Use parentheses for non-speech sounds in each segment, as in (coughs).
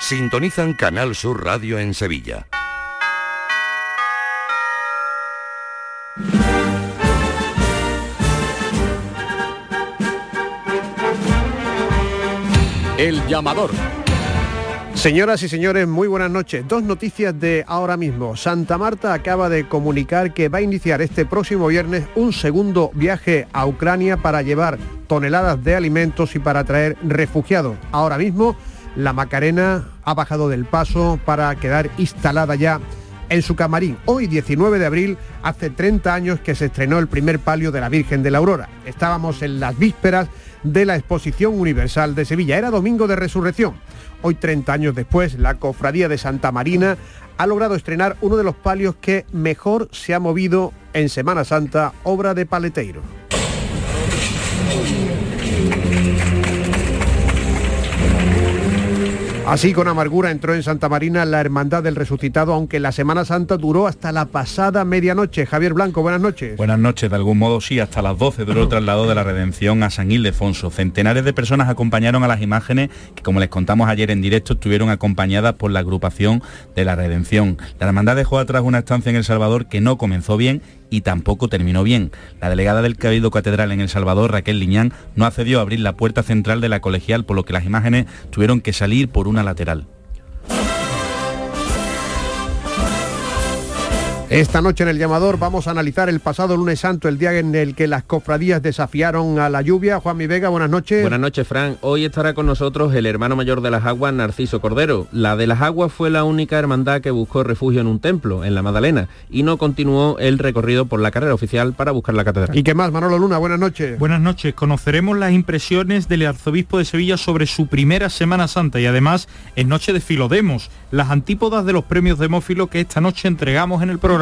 sintonizan Canal Sur Radio en Sevilla. El llamador. Señoras y señores, muy buenas noches. Dos noticias de ahora mismo. Santa Marta acaba de comunicar que va a iniciar este próximo viernes un segundo viaje a Ucrania para llevar toneladas de alimentos y para traer refugiados. Ahora mismo la Macarena ha bajado del paso para quedar instalada ya en su camarín. Hoy, 19 de abril, hace 30 años que se estrenó el primer palio de la Virgen de la Aurora. Estábamos en las vísperas de la Exposición Universal de Sevilla. Era domingo de resurrección. Hoy, 30 años después, la Cofradía de Santa Marina ha logrado estrenar uno de los palios que mejor se ha movido en Semana Santa, obra de Paleteiro. Así con amargura entró en Santa Marina la Hermandad del Resucitado, aunque la Semana Santa duró hasta la pasada medianoche. Javier Blanco, buenas noches. Buenas noches, de algún modo sí, hasta las 12 duró el (laughs) traslado de la Redención a San Ildefonso. Centenares de personas acompañaron a las imágenes que, como les contamos ayer en directo, estuvieron acompañadas por la agrupación de la Redención. La Hermandad dejó atrás una estancia en El Salvador que no comenzó bien y tampoco terminó bien. La delegada del Cabildo Catedral en El Salvador, Raquel Liñán, no accedió a abrir la puerta central de la colegial, por lo que las imágenes tuvieron que salir por una lateral. Esta noche en el llamador vamos a analizar el pasado lunes santo, el día en el que las cofradías desafiaron a la lluvia. Juan Mi Vega, buenas noches. Buenas noches, Fran. Hoy estará con nosotros el hermano mayor de las aguas, Narciso Cordero. La de las aguas fue la única hermandad que buscó refugio en un templo, en la Magdalena, y no continuó el recorrido por la carrera oficial para buscar la catedral. ¿Y qué más, Manolo Luna? Buenas noches. Buenas noches. Conoceremos las impresiones del arzobispo de Sevilla sobre su primera Semana Santa y además en Noche de Filodemos, las antípodas de los premios Demófilo que esta noche entregamos en el programa.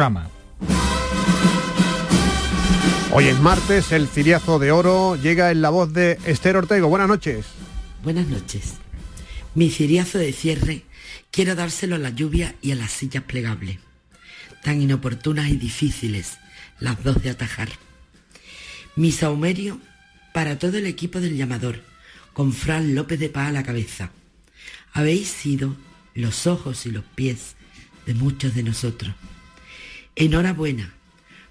Hoy es martes, el ciriazo de oro llega en la voz de Esther Ortego. Buenas noches. Buenas noches. Mi ciriazo de cierre quiero dárselo a la lluvia y a las sillas plegables, tan inoportunas y difíciles, las dos de atajar. Mi saumerio para todo el equipo del llamador, con Fran López de Paz a la cabeza. Habéis sido los ojos y los pies de muchos de nosotros. Enhorabuena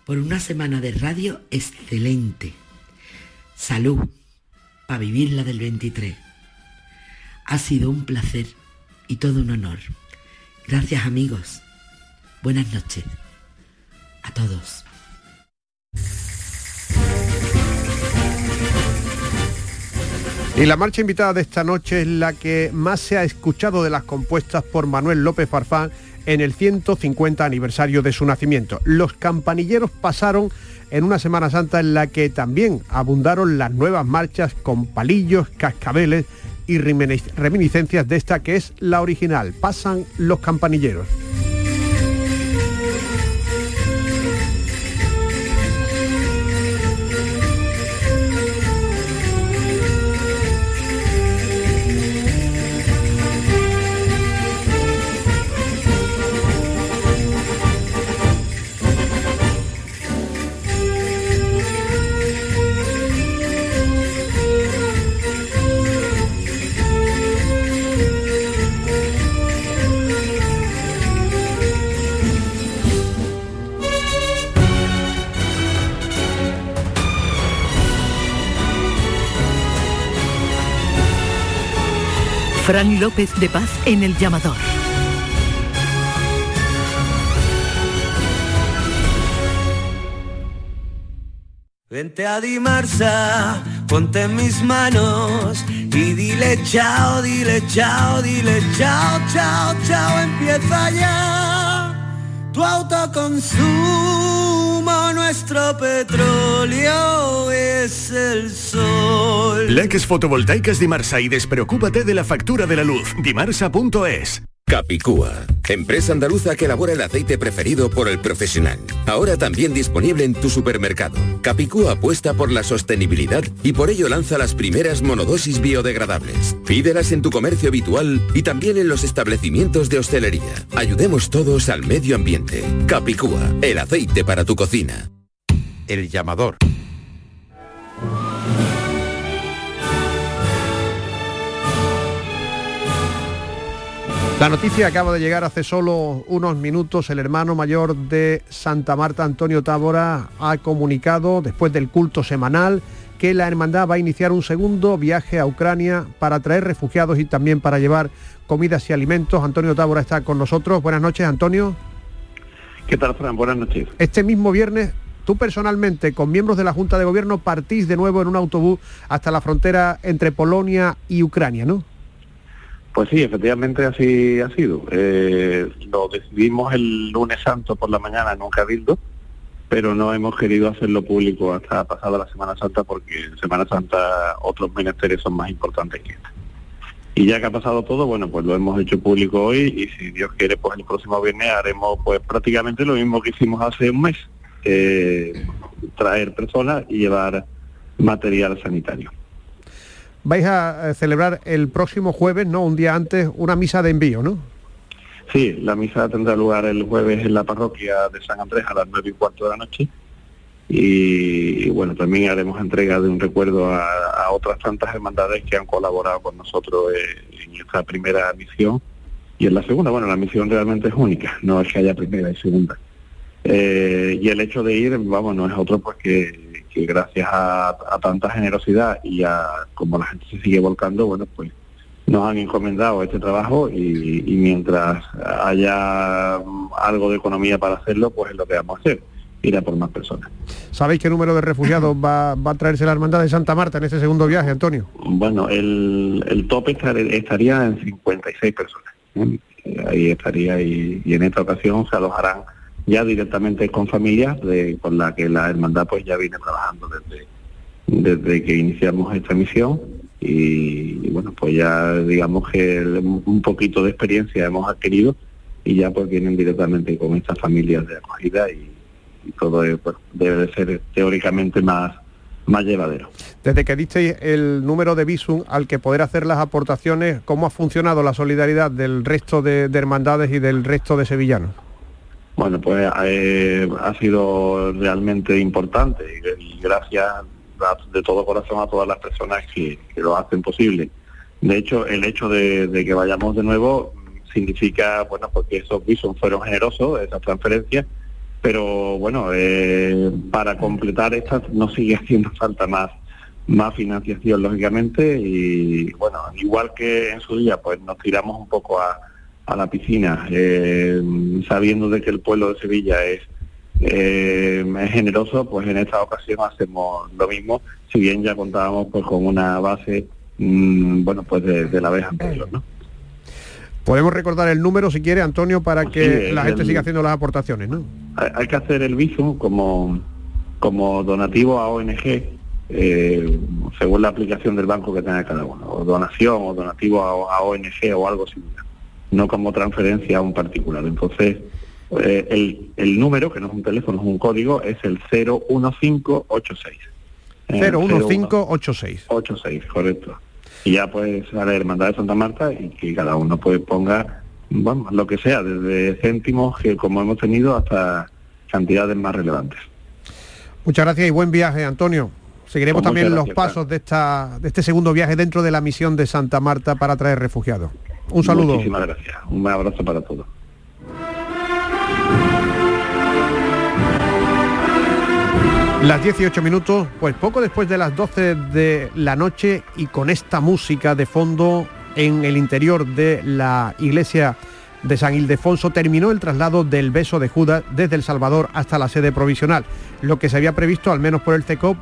por una semana de radio excelente. Salud para vivir la del 23. Ha sido un placer y todo un honor. Gracias amigos. Buenas noches. A todos. Y la marcha invitada de esta noche es la que más se ha escuchado de las compuestas por Manuel López Farfán en el 150 aniversario de su nacimiento. Los campanilleros pasaron en una Semana Santa en la que también abundaron las nuevas marchas con palillos, cascabeles y reminiscencias de esta que es la original. Pasan los campanilleros. Fran López de Paz en el llamador. Vente a Dimarsa, ponte en mis manos y dile chao, dile chao, dile chao, chao, chao, empieza ya tu autoconsumo, nuestro petróleo es el sol. Leques fotovoltaicas Dimarsa y despreocúpate de la factura de la luz. Dimarsa.es. Capicúa, empresa andaluza que elabora el aceite preferido por el profesional. Ahora también disponible en tu supermercado. Capicúa apuesta por la sostenibilidad y por ello lanza las primeras monodosis biodegradables. Pídelas en tu comercio habitual y también en los establecimientos de hostelería. Ayudemos todos al medio ambiente. Capicúa, el aceite para tu cocina. El llamador. La noticia acaba de llegar hace solo unos minutos. El hermano mayor de Santa Marta, Antonio Tábora, ha comunicado después del culto semanal que la hermandad va a iniciar un segundo viaje a Ucrania para traer refugiados y también para llevar comidas y alimentos. Antonio Tábora está con nosotros. Buenas noches, Antonio. ¿Qué tal, Fran? Buenas noches. Este mismo viernes, tú personalmente, con miembros de la Junta de Gobierno, partís de nuevo en un autobús hasta la frontera entre Polonia y Ucrania, ¿no? Pues sí, efectivamente así ha sido. Eh, lo decidimos el lunes santo por la mañana en un cabildo, pero no hemos querido hacerlo público hasta pasada la Semana Santa porque en Semana Santa otros ministerios son más importantes que este. Y ya que ha pasado todo, bueno, pues lo hemos hecho público hoy y si Dios quiere, pues el próximo viernes haremos pues prácticamente lo mismo que hicimos hace un mes, eh, traer personas y llevar material sanitario vais a celebrar el próximo jueves, ¿no? Un día antes, una misa de envío, ¿no? Sí, la misa tendrá lugar el jueves en la parroquia de San Andrés a las nueve y cuarto de la noche. Y, bueno, también haremos entrega de un recuerdo a, otras tantas hermandades que han colaborado con nosotros en esta primera misión. Y en la segunda, bueno, la misión realmente es única, no es que haya primera y segunda. Eh, y el hecho de ir, vamos, no es otro pues que que gracias a, tanta generosidad y a como la gente se sigue volcando, bueno, pues nos han encomendado este trabajo y, mientras haya algo de economía para hacerlo, pues es lo que vamos a hacer, ir a por más personas. ¿Sabéis qué número de refugiados va, a traerse la Hermandad de Santa Marta en ese segundo viaje, Antonio? Bueno, el, el tope estaría en 56 personas. ¿eh? Ahí estaría y en esta ocasión se alojarán ya directamente con familias con la que la hermandad pues ya viene trabajando desde, desde que iniciamos esta misión y, bueno pues ya digamos que un poquito de experiencia hemos adquirido y ya pues vienen directamente con estas familias de acogida y, todo pues, debe de ser teóricamente más más llevadero. Desde que disteis el número de visum al que poder hacer las aportaciones, ¿cómo ha funcionado la solidaridad del resto de hermandades y del resto de sevillanos? Bueno, pues eh, ha sido realmente importante y, gracias de todo corazón a todas las personas que, lo hacen posible. De hecho, el hecho de, que vayamos de nuevo significa, bueno, porque esos visos fueron generosos, esas transferencias, pero bueno, eh, para completar estas nos sigue haciendo falta más más financiación lógicamente y bueno igual que en su día pues nos tiramos un poco a, a la piscina, eh, sabiendo de que el pueblo de Sevilla es, eh, es generoso, pues en esta ocasión hacemos lo mismo, si bien ya contábamos pues con una base, mm, bueno, pues de, la vez anterior, ¿no? Podemos recordar el número si quiere, Antonio, para pues que la gente siga haciendo las aportaciones, ¿no? Hay, que hacer el visum como, como donativo a ONG, eh, según la aplicación del banco que tenga cada uno, o donación o donativo a, a ONG o algo similar no como transferencia a un particular. Entonces, eh, el, el, número, que no es un teléfono, es un código, es el 01586. 01586. 86, correcto. Y ya pues a la Hermandad de Santa Marta y que cada uno pues ponga, bueno, lo que sea, desde céntimos que como hemos tenido hasta cantidades más relevantes. Muchas gracias y buen viaje, Antonio. Seguiremos pues también los pasos de, esta, de este segundo viaje dentro de la misión de Santa Marta para traer refugiados. Un saludo. Muchísimas gracias. Un abrazo para todos. Las 18 minutos, pues poco después de las 12 de la noche y con esta música de fondo en el interior de la iglesia de San Ildefonso terminó el traslado del beso de Judas desde El Salvador hasta la sede provisional, lo que se había previsto al menos por el CECOP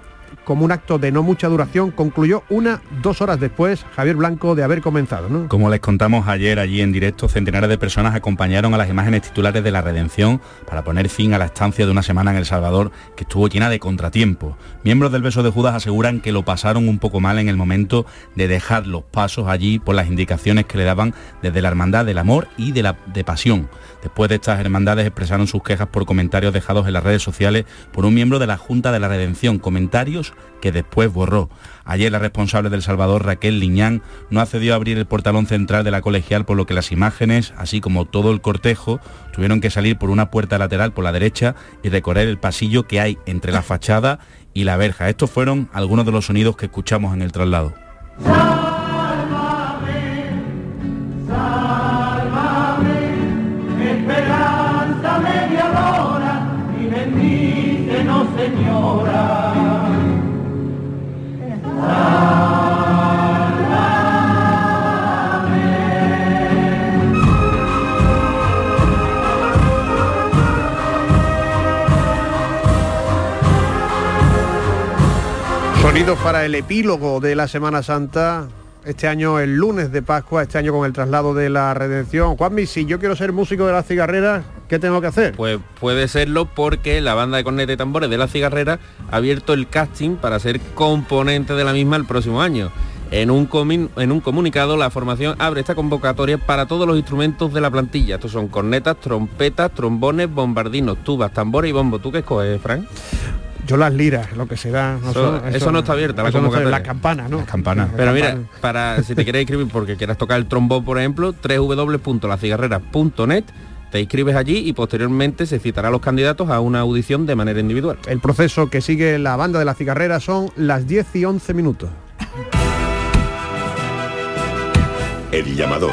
como un acto de no mucha duración, concluyó una, dos horas después, Javier Blanco, de haber comenzado. Como les contamos ayer allí en directo, centenares de personas acompañaron a las imágenes titulares de la redención para poner fin a la estancia de una semana en El Salvador que estuvo llena de contratiempos. Miembros del beso de Judas aseguran que lo pasaron un poco mal en el momento de dejar los pasos allí por las indicaciones que le daban desde la hermandad del amor y de la de pasión. Después de estas hermandades expresaron sus quejas por comentarios dejados en las redes sociales por un miembro de la Junta de la Redención, comentarios que después borró. Ayer la responsable del Salvador, Raquel Liñán, no accedió a abrir el portalón central de la colegial, por lo que las imágenes, así como todo el cortejo, tuvieron que salir por una puerta lateral por la derecha y recorrer el pasillo que hay entre la fachada y la verja. Estos fueron algunos de los sonidos que escuchamos en el traslado. Señora. Sonidos para el epílogo de la Semana Santa. Este año el lunes de Pascua, este año con el traslado de la redención. Juanmi, si yo quiero ser músico de las cigarreras, ¿qué tengo que hacer? Pues puede serlo porque la banda de corneta y tambores de la cigarrera ha abierto el casting para ser componente de la misma el próximo año. En un, en un, comunicado, la formación abre esta convocatoria para todos los instrumentos de la plantilla. Estos son cornetas, trompetas, trombones, bombardinos, tubas, tambores y bombo. ¿Tú qué escoges, Frank? Yo las liras, lo que será. eso, no está abierta, la, la campana, ¿no? La campana. Pero mira, para si te quieres inscribir porque quieras tocar el trombón, por ejemplo, www.lacigarrera.net te inscribes allí y posteriormente se citará a los candidatos a una audición de manera individual. El proceso que sigue la banda de la cigarrera son las 10 y 11 minutos. El llamador.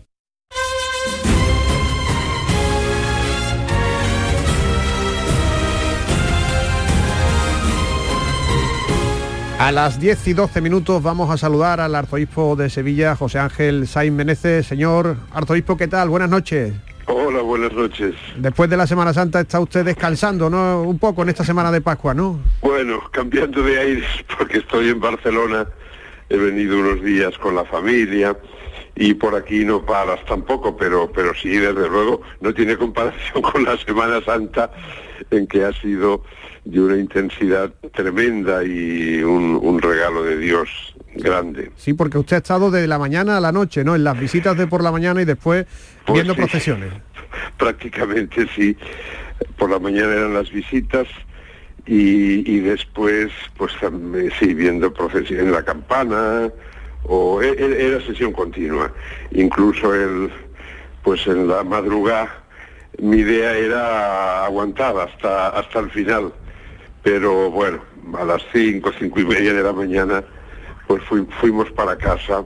A las 10 y 12 minutos vamos a saludar al arzobispo de Sevilla, José Ángel Sainz Meneces. Señor arzobispo, ¿qué tal? Buenas noches. Hola, buenas noches. Después de la Semana Santa está usted descansando, ¿no? Un poco en esta semana de Pascua, ¿no? Bueno, cambiando de aires (laughs) porque estoy en Barcelona, he venido unos días con la familia y por aquí no paras tampoco, pero, pero sí, desde luego, no tiene comparación (laughs) con la Semana Santa en que ha sido de una intensidad tremenda y un, regalo de Dios grande. Sí, porque usted ha estado de la mañana a la noche, ¿no? En las visitas de por la mañana y después pues viendo procesiones. (laughs) Prácticamente sí. Por la mañana eran las visitas y, después, pues sí, viendo procesiones en la campana o e, e, era sesión continua. Incluso el, pues en la madrugada mi idea era aguantar hasta, hasta el final pero bueno, a las cinco, cinco y media de la mañana, pues fuimos para casa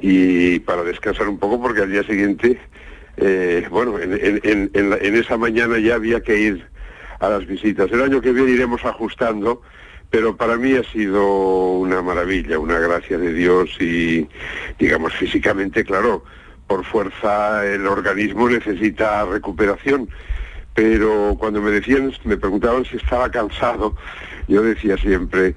y para descansar un poco porque al día siguiente, eh, bueno, en, esa mañana ya había que ir a las visitas. El año que viene iremos ajustando, pero para mí ha sido una maravilla, una gracia de Dios y, digamos, físicamente, claro, por fuerza el organismo necesita recuperación pero cuando me decían, me preguntaban si estaba cansado, yo decía siempre,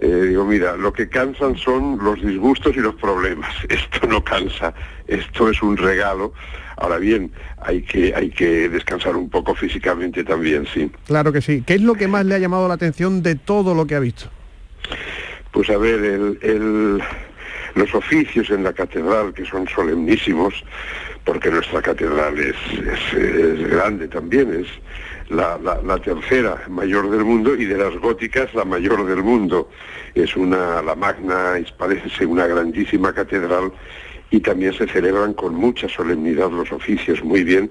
eh, digo, mira, lo que cansan son los disgustos y los problemas. (laughs) Esto no cansa, esto es un regalo. Ahora bien, hay que, hay que descansar un poco físicamente también, sí. Claro que sí. ¿Qué es lo que más le ha llamado la atención de todo lo que ha visto? Pues a ver, el, los oficios en la catedral, que son solemnísimos, porque nuestra catedral es, es, grande también, es la, tercera mayor del mundo y de las góticas la mayor del mundo. Es una, la magna hispalense, una grandísima catedral y también se celebran con mucha solemnidad los oficios, muy bien,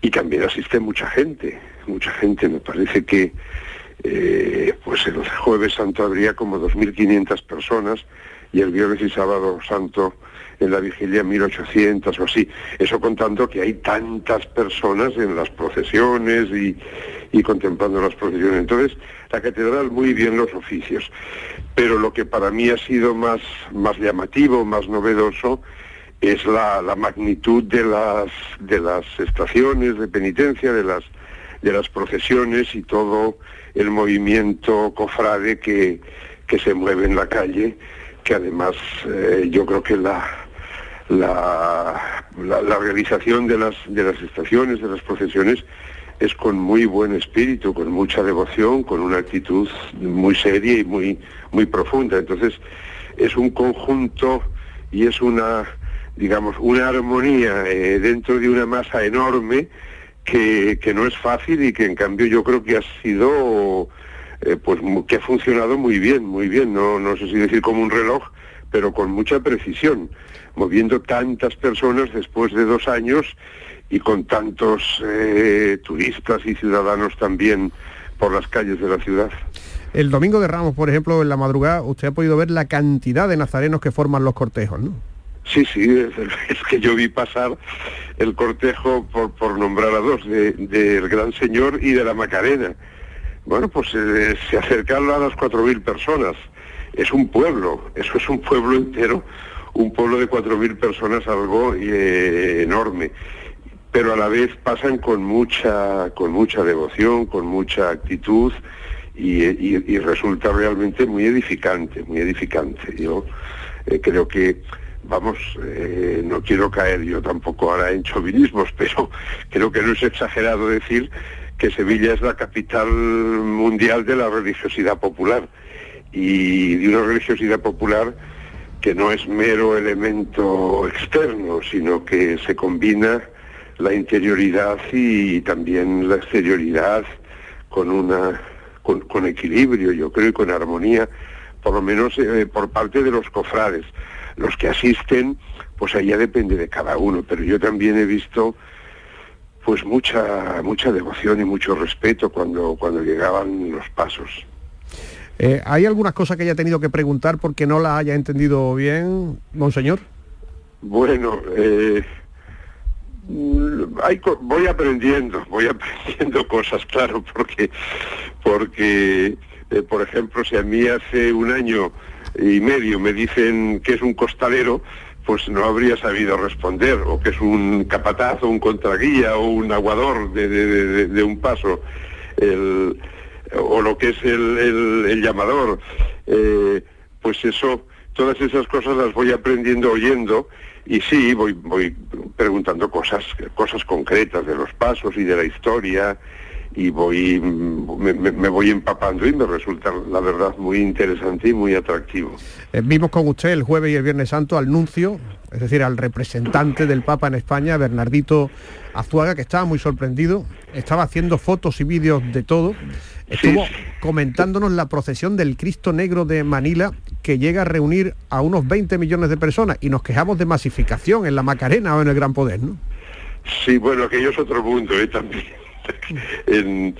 y también asiste mucha gente, mucha gente, me parece que eh, pues el jueves santo habría como 2.500 personas y el viernes y sábado santo en la vigilia 1800 o así. Eso contando que hay tantas personas en las procesiones y, contemplando las procesiones. Entonces, la catedral muy bien los oficios. Pero lo que para mí ha sido más, más llamativo, más novedoso, es la, magnitud de las, de las estaciones de penitencia, de las, de las procesiones y todo el movimiento cofrade que, que se mueve en la calle, que además eh, yo creo que la, la, la, realización de las, de las estaciones, de las procesiones, es con muy buen espíritu, con mucha devoción, con una actitud muy seria y muy, muy profunda. Entonces, es un conjunto y es una, digamos, una armonía eh, dentro de una masa enorme que, que, no es fácil y que en cambio yo creo que ha sido, eh, pues que ha funcionado muy bien, muy bien, no, no sé si decir como un reloj, pero con mucha precisión, moviendo tantas personas después de dos años y con tantos eh, turistas y ciudadanos también por las calles de la ciudad. El domingo de Ramos, por ejemplo, en la madrugada, usted ha podido ver la cantidad de nazarenos que forman los cortejos, ¿no? Sí, sí, (laughs) es, que yo vi pasar el cortejo, por, por nombrar a dos, del Gran Señor y de la Macarena. Bueno, pues eh, se acercaron a las 4.000 personas. Es un pueblo, eso es un pueblo entero, un pueblo de 4.000 personas, algo eh, enorme. Pero a la vez pasan con mucha, con mucha devoción, con mucha actitud y, resulta realmente muy edificante, muy edificante. Yo eh, creo que, vamos, eh, no quiero caer yo tampoco ahora en chauvinismos, (laughs) pero creo que no es exagerado decir que Sevilla es la capital mundial de la religiosidad popular y de una religiosidad popular que no es mero elemento externo, sino que se combina la interioridad y también la exterioridad con una con, equilibrio, yo creo, y con armonía, por lo menos eh, por parte de los cofrades. Los que asisten, pues allá depende de cada uno, pero yo también he visto pues mucha mucha devoción y mucho respeto cuando cuando llegaban los pasos. Eh, ¿Hay algunas cosas que haya tenido que preguntar porque no la haya entendido bien, monseñor? Bueno, eh, voy aprendiendo, voy (laughs) aprendiendo cosas, claro, porque, porque eh, por ejemplo, si a mí hace un año y medio me dicen que es un costalero, pues no habría sabido responder, o que es un capataz, o un contraguía, o un aguador de, un paso, o lo que es el, llamador. Eh, pues eso, todas esas cosas las voy aprendiendo oyendo y sí, voy, voy preguntando cosas, cosas concretas de los pasos y de la historia y voy me, voy empapando y me resulta la verdad muy interesante y muy atractivo. Eh, vimos con usted el jueves y el viernes santo al nuncio, es decir, al representante del Papa en España, Bernardito Azuaga, que estaba muy sorprendido, estaba haciendo fotos y vídeos de todo, estuvo comentándonos la procesión del Cristo Negro de Manila que llega a reunir a unos 20 millones de personas y nos quejamos de masificación en la Macarena o en el Gran Poder, ¿no? Sí, bueno, aquello es otro mundo ¿eh? también. (laughs) en,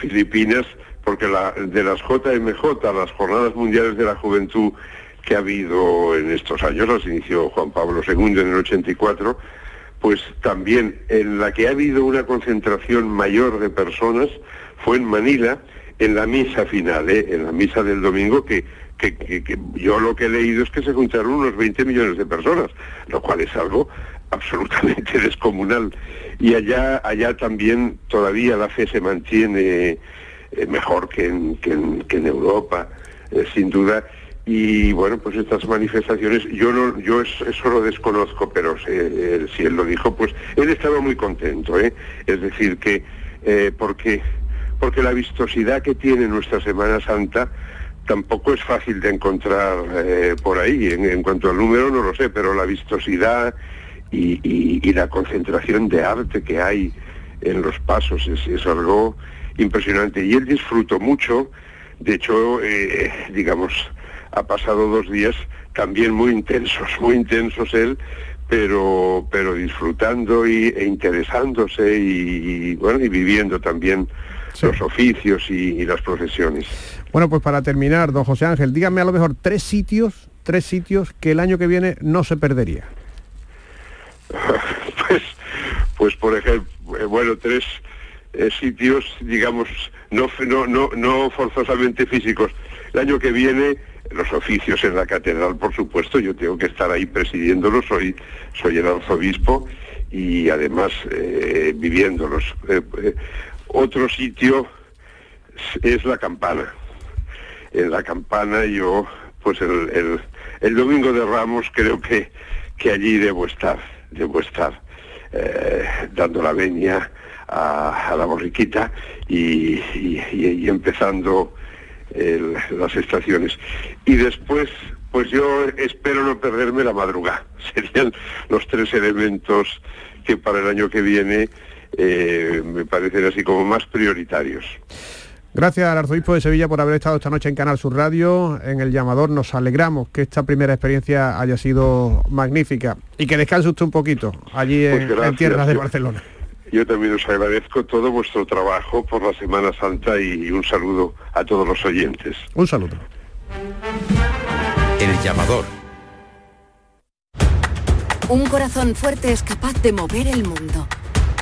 Filipinas, porque la, de las JMJ, las Jornadas Mundiales de la Juventud que ha habido en estos años, las inició Juan Pablo II en el 84, pues también en la que ha habido una concentración mayor de personas fue en Manila, en la misa final, ¿eh? en la misa del domingo, que, que, yo lo que he leído es que se juntaron unos 20 millones de personas, lo cual es algo absolutamente (laughs) descomunal. Y allá, allá también todavía la fe se mantiene eh, mejor que en, que en, Europa, eh, sin duda. Y bueno, pues estas manifestaciones, yo no, yo eso lo desconozco, pero si él lo dijo, pues él estaba muy contento, ¿eh? Es decir, que porque porque la vistosidad que tiene nuestra Semana Santa tampoco es fácil de encontrar eh, por ahí. En, cuanto al número no lo sé, pero la vistosidad y, la concentración de arte que hay en los pasos es, algo impresionante. Y él disfrutó mucho, de hecho, eh, digamos, ha pasado dos días también muy intensos, muy intensos él, pero, pero disfrutando y, e interesándose y, bueno, y viviendo también los oficios y, las profesiones. Bueno, pues para terminar, don José Ángel, dígame a lo mejor tres sitios, tres sitios que el año que viene no se perdería. (laughs) pues, pues por ejemplo, eh, bueno, tres eh, sitios, digamos, no, no, no, no forzosamente físicos. El año que viene los oficios en la catedral, por supuesto, yo tengo que estar ahí presidiéndolos, soy, soy el arzobispo y además eh, viviéndolos. Otro sitio es la campana. En la campana yo, pues el, domingo de Ramos creo que, que allí debo estar, debo estar eh, dando la veña a, la borriquita y, empezando las estaciones. Y después, pues yo espero no perderme la madrugada. (laughs) Serían los tres elementos que para el año que viene eh, me parecen así como más prioritarios. Gracias al arzobispo de Sevilla por haber estado esta noche en Canal Sur Radio. En el llamador nos alegramos que esta primera experiencia haya sido magnífica y que descanse usted un poquito allí en, pues tierras de Barcelona. Yo también os agradezco todo vuestro trabajo por la Semana Santa y un saludo a todos los oyentes. Un saludo. El llamador. Un corazón fuerte es capaz de mover el mundo.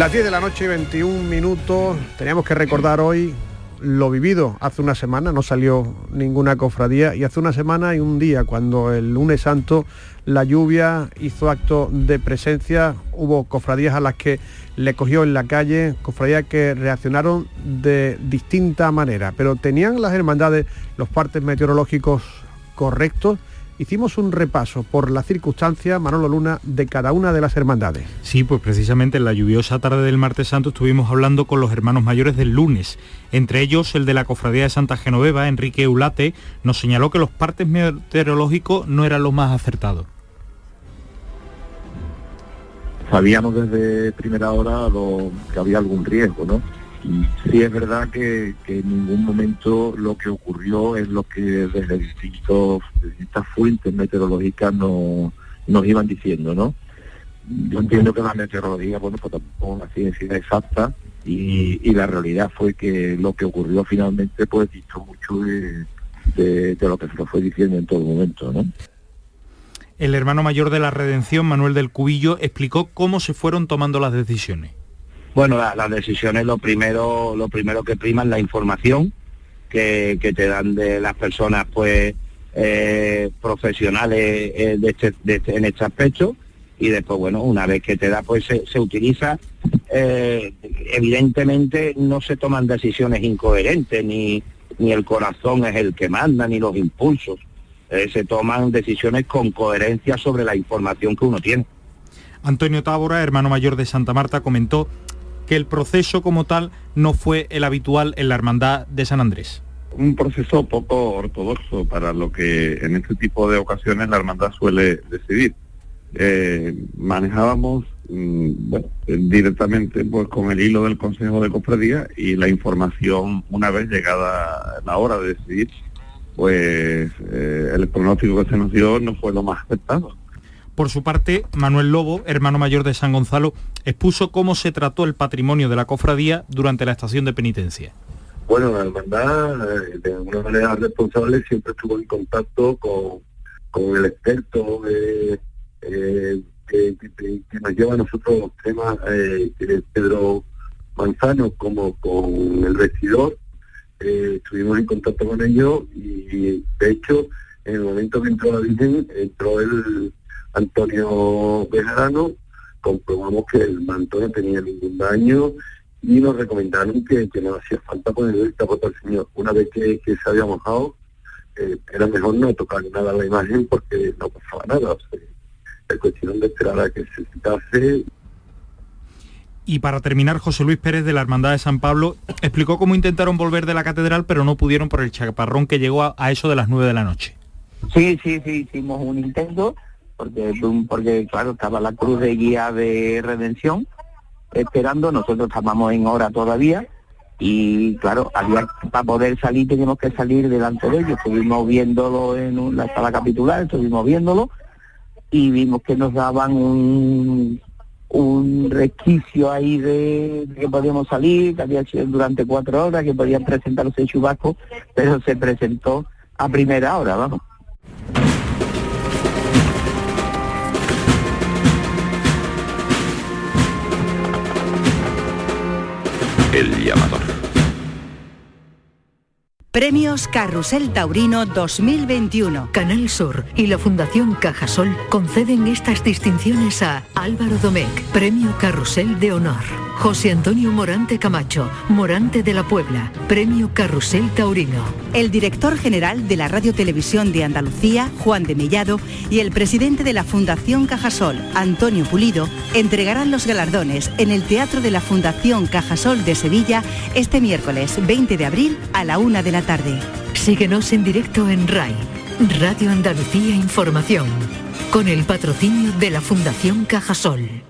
Las 10 de la noche y 21 minutos. Teníamos que recordar hoy lo vivido hace una semana, no salió ninguna cofradía, y hace una semana y un día, cuando el lunes santo la lluvia hizo acto de presencia, hubo cofradías a las que le cogió en la calle, cofradías que reaccionaron de distinta manera, pero tenían las hermandades los partes meteorológicos correctos hicimos un repaso por la circunstancia, Manolo Luna, de cada una de las hermandades. Sí, pues precisamente en la lluviosa tarde del martes santo estuvimos hablando con los hermanos mayores del lunes. Entre ellos, el de la Cofradía de Santa Genoveva, Enrique Eulate, nos señaló que los partes meteorológicos no eran los más acertados. Sabíamos desde primera hora que había algún riesgo, ¿no? Sí es verdad que, en ningún momento lo que ocurrió es lo que desde distintos, distintas fuentes meteorológicas no, nos iban diciendo, ¿no? Yo entiendo que la meteorología, bueno, pues tampoco una ciencia exacta y, la realidad fue que lo que ocurrió finalmente pues dicho mucho de, lo que se lo fue diciendo en todo momento, ¿no? El hermano mayor de la redención, Manuel del Cubillo, explicó cómo se fueron tomando las decisiones. Bueno, las decisiones lo primero, lo primero que prima es la información que, te dan de las personas pues eh, profesionales eh, este, este, en este aspecto. Y después bueno una vez que te da pues se, utiliza eh, evidentemente no se toman decisiones incoherentes ni ni el corazón es el que manda ni los impulsos. Se toman decisiones con coherencia sobre la información que uno tiene. Antonio Tábora, hermano mayor de Santa Marta, comentó que el proceso como tal no fue el habitual en la Hermandad de San Andrés. Un proceso poco ortodoxo para lo que en este tipo de ocasiones la Hermandad suele decidir. Eh, manejábamos mm, directamente pues, con el hilo del Consejo de Cofradía y la información una vez llegada la hora de decidir, pues eh, el pronóstico que se nos dio no fue lo más aceptado. Por su parte, Manuel Lobo, hermano mayor de San Gonzalo, expuso cómo se trató el patrimonio de la cofradía durante la estación de penitencia. Bueno, la hermandad, eh, de alguna manera responsable, siempre estuvo en contacto con, el experto eh, eh, que, nos lleva a nosotros los temas, Pedro Manzano, como con el vestidor. estuvimos en contacto con ellos y, de hecho, en el momento que entró la Virgen, entró el Antonio Bejarano, comprobamos que el manto no tenía ningún daño y nos recomendaron que, no hacía falta ponerle el tapote al señor. Una vez que, se había mojado, eh, era mejor no tocar nada a la imagen porque no pasaba nada. O es cuestión de esperar a que se quitase. Y para terminar, José Luis Pérez de la Hermandad de San Pablo explicó cómo intentaron volver de la catedral, pero no pudieron por el chaparrón que llegó a, a eso de las nueve de la noche. Sí, sí, sí, hicimos un intento porque, claro, estaba la cruz de guía de redención esperando, nosotros estábamos en hora todavía y claro, había para poder salir teníamos que salir delante de ellos, estuvimos viéndolo en la sala capitular, estuvimos viéndolo y vimos que nos daban un, un resquicio ahí de, que podíamos salir, que había sido durante cuatro horas, que podían presentarse chubasco, pero se presentó a primera hora, vamos. El llamador. Premios Carrusel Taurino 2021. Canal Sur y la Fundación Cajasol conceden estas distinciones a Álvaro Domecq, Premio Carrusel de Honor. José Antonio Morante Camacho, Morante de la Puebla, Premio Carrusel Taurino. El director general de la Radio Televisión de Andalucía, Juan de Mellado, y el presidente de la Fundación Cajasol, Antonio Pulido, entregarán los galardones en el Teatro de la Fundación Cajasol de Sevilla este miércoles 20 de abril a la una de la tarde. Síguenos en directo en RAI, Radio Andalucía Información, con el patrocinio de la Fundación Cajasol.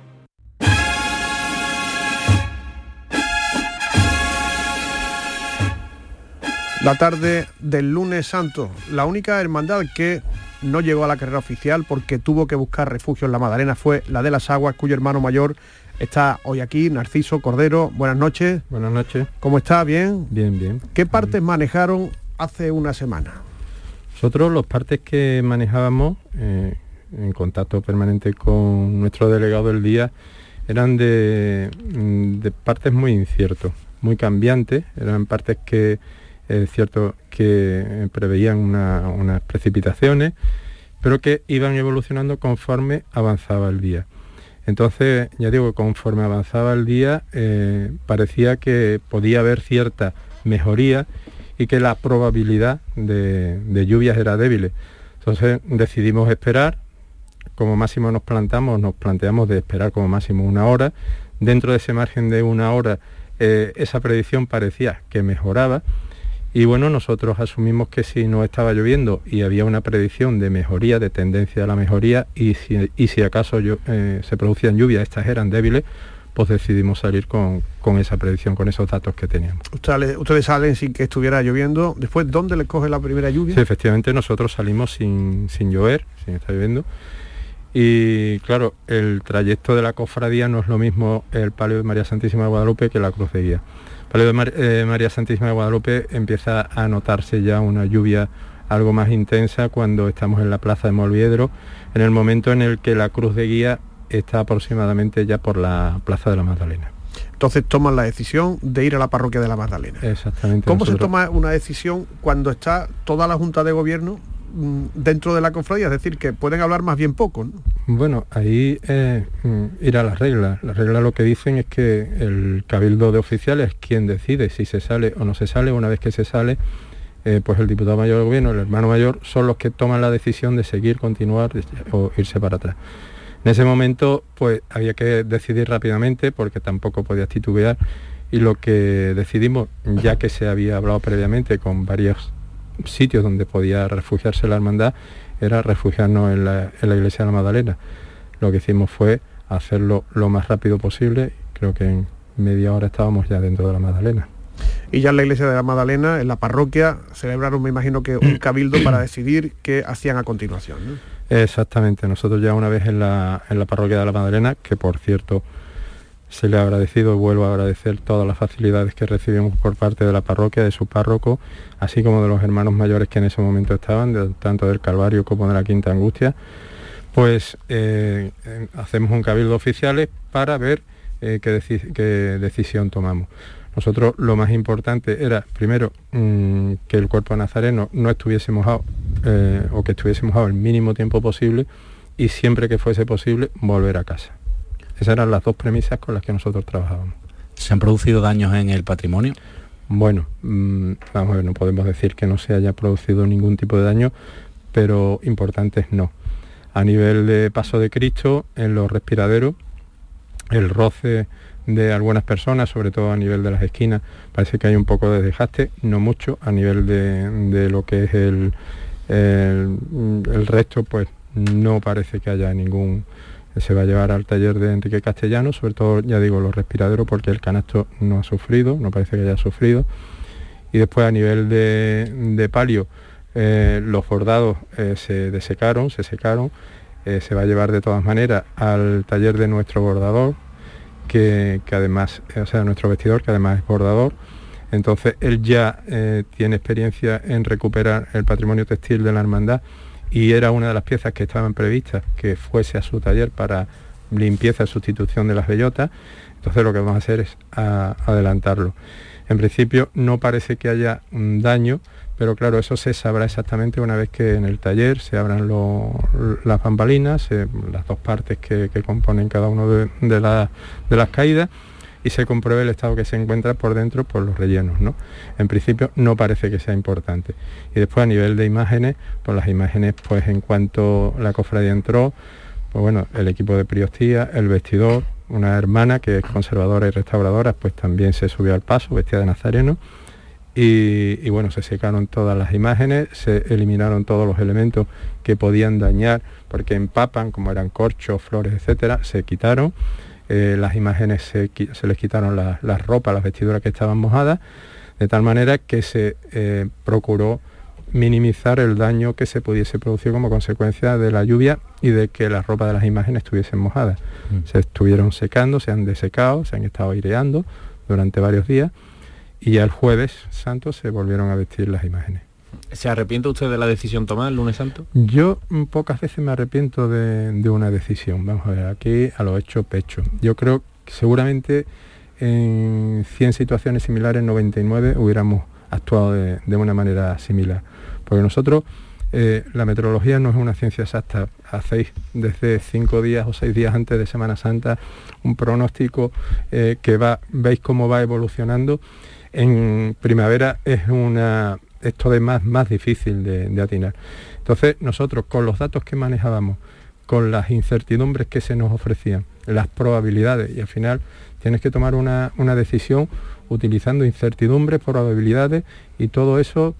La tarde del lunes santo, la única hermandad que no llegó a la carrera oficial porque tuvo que buscar refugio en la Madalena fue la de las Aguas, cuyo hermano mayor está hoy aquí, Narciso Cordero. Buenas noches. Buenas noches. ¿Cómo está? ¿Bien? Bien, bien. ¿Qué partes manejaron hace una semana? Nosotros los partes que manejábamos eh, en contacto permanente con nuestro delegado del día eran de, de partes muy inciertos, muy cambiantes, eran partes que es cierto que preveían unas precipitaciones, pero que iban evolucionando conforme avanzaba el día. Entonces, ya digo, conforme avanzaba el día, eh, parecía que podía haber cierta mejoría y que la probabilidad de, de, lluvias era débil. Entonces decidimos esperar, como máximo nos plantamos, nos planteamos de esperar como máximo una hora. Dentro de ese margen de una hora, eh, esa predicción parecía que mejoraba y bueno, nosotros asumimos que si no estaba lloviendo y había una predicción de mejoría, de tendencia a la mejoría, y si, y si acaso yo, eh, se producían lluvias, estas eran débiles, pues decidimos salir con, esa predicción, con esos datos que teníamos. Ustedes, ustedes salen sin que estuviera lloviendo. Después, ¿dónde les coge la primera lluvia? Sí, efectivamente, nosotros salimos sin, sin llover, sin estar lloviendo. Y claro, el trayecto de la cofradía no es lo mismo el palio de María Santísima de Guadalupe que la cruz de guía. Palio de eh, María Santísima de Guadalupe empieza a notarse ya una lluvia algo más intensa cuando estamos en la plaza de Molviedro, en el momento en el que la cruz de guía está aproximadamente ya por la plaza de la Magdalena. Entonces toman la decisión de ir a la parroquia de la Magdalena. Exactamente. ¿Cómo se toma una decisión cuando está toda la Junta de Gobierno dentro de la cofradía, es decir, que pueden hablar más bien poco. Bueno, ahí eh, irá las reglas. Las reglas lo que dicen es que el cabildo de oficiales es quien decide si se sale o no se sale. Una vez que se sale, eh, pues el diputado mayor del gobierno, el hermano mayor, son los que toman la decisión de seguir, continuar o irse para atrás. En ese momento, pues había que decidir rápidamente porque tampoco podía titubear y lo que decidimos, ya que se había hablado previamente con varios sitios donde podía refugiarse la hermandad era refugiarnos en la, iglesia de la Magdalena. Lo que hicimos fue hacerlo lo más rápido posible, creo que en media hora estábamos ya dentro de la Magdalena. Y ya en la iglesia de la Magdalena, en la parroquia, celebraron, me imagino que un cabildo para (coughs) decidir qué hacían a continuación. Exactamente, nosotros ya una vez en la, en la parroquia de la Magdalena, que por cierto se le ha agradecido vuelvo a agradecer todas las facilidades que recibimos por parte de la parroquia, de su párroco, así como de los hermanos mayores que en ese momento estaban, tanto del Calvario como de la Quinta Angustia, pues eh, hacemos un cabildo oficiales para ver eh, qué, decisión tomamos. Nosotros lo más importante era, primero, mm, que el cuerpo nazareno no estuviese mojado eh, o que estuviese mojado el mínimo tiempo posible y siempre que fuese posible volver a casa. Esas eran las dos premisas con las que nosotros trabajábamos. ¿Se han producido daños en el patrimonio? Bueno, mm, vamos a ver, no podemos decir que no se haya producido ningún tipo de daño, pero importantes no. A nivel de paso de Cristo, en los respiraderos, el roce de algunas personas, sobre todo a nivel de las esquinas, parece que hay un poco de desgaste, no mucho, a nivel de, lo que es el, el, el resto, pues no parece que haya ningún se va a llevar al taller de Enrique Castellano, sobre todo, ya digo, los respiraderos, porque el canasto no ha sufrido, no parece que haya sufrido. Y después a nivel de, palio, eh, los bordados eh, se desecaron, se secaron, eh, se va a llevar de todas maneras al taller de nuestro bordador, que, que, además, o sea, nuestro vestidor, que además es bordador. Entonces él ya tiene experiencia en recuperar el patrimonio textil de la hermandad y era una de las piezas que estaban previstas que fuese a su taller para limpieza y sustitución de las bellotas. Entonces lo que vamos a hacer es adelantarlo. En principio no parece que haya un daño, pero claro, eso se sabrá exactamente una vez que en el taller se abran las bambalinas, las dos partes que, componen cada una de, de las caídas y se compruebe el estado que se encuentra por dentro por los rellenos. ¿no? En principio no parece que sea importante. Y después a nivel de imágenes, pues las imágenes, pues en cuanto la cofradía entró, pues bueno, el equipo de priostía, el vestidor, una hermana que es conservadora y restauradora, pues también se subió al paso, vestida de nazareno. Y, y, bueno, se secaron todas las imágenes, se eliminaron todos los elementos que podían dañar, porque empapan, como eran corchos, flores, etcétera, se quitaron eh, las imágenes se, les quitaron las ropas, las vestiduras que estaban mojadas, de tal manera que se eh, procuró minimizar el daño que se pudiese producir como consecuencia de la lluvia y de que las ropas de las imágenes estuviesen mojadas. Mm. Se estuvieron secando, se han desecado, se han estado aireando durante varios días y ya el jueves santo se volvieron a vestir las imágenes. ¿Se arrepiente usted de la decisión tomada el lunes santo? Yo mm, pocas veces me arrepiento de, una decisión. Vamos a ver, aquí a lo hecho pecho. Yo creo que seguramente en 100 situaciones similares, 99 hubiéramos actuado de, una manera similar. Porque nosotros, eh, la meteorología no es una ciencia exacta. Hacéis desde cinco días o seis días antes de Semana Santa un pronóstico eh, que va, veis cómo va evolucionando. En primavera es una esto de más, más difícil de, atinar. Entonces nosotros con los datos que manejábamos, con las incertidumbres que se nos ofrecían, las probabilidades, y al final tienes que tomar una, decisión utilizando incertidumbres, probabilidades y todo eso,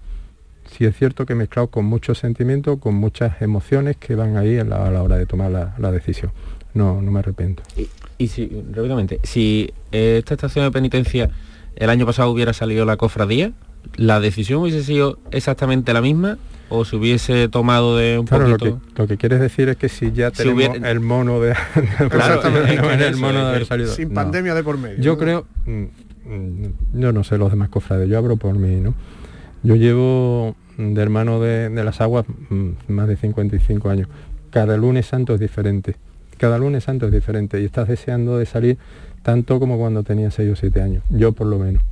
si es cierto que mezclado con muchos sentimientos, con muchas emociones que van ahí a la, hora de tomar la, decisión. No, no me arrepiento. Y, y si, rápidamente, si esta estación de penitencia el año pasado hubiera salido la cofradía, ¿la decisión hubiese sido exactamente la misma o se hubiese tomado de un claro, Lo que, lo que quieres decir es que si ya tenemos el mono de, claro, (laughs) el mono de haber salido. Sin pandemia de por medio. Yo creo, mm, mm, yo no sé los demás cofrades, yo abro por mí, ¿no? Yo llevo de hermano de, de las aguas mm, más de 55 años. Cada lunes santo es diferente. Cada lunes santo es diferente y estás deseando de salir tanto como cuando tenía 6 o 7 años. Yo por lo menos.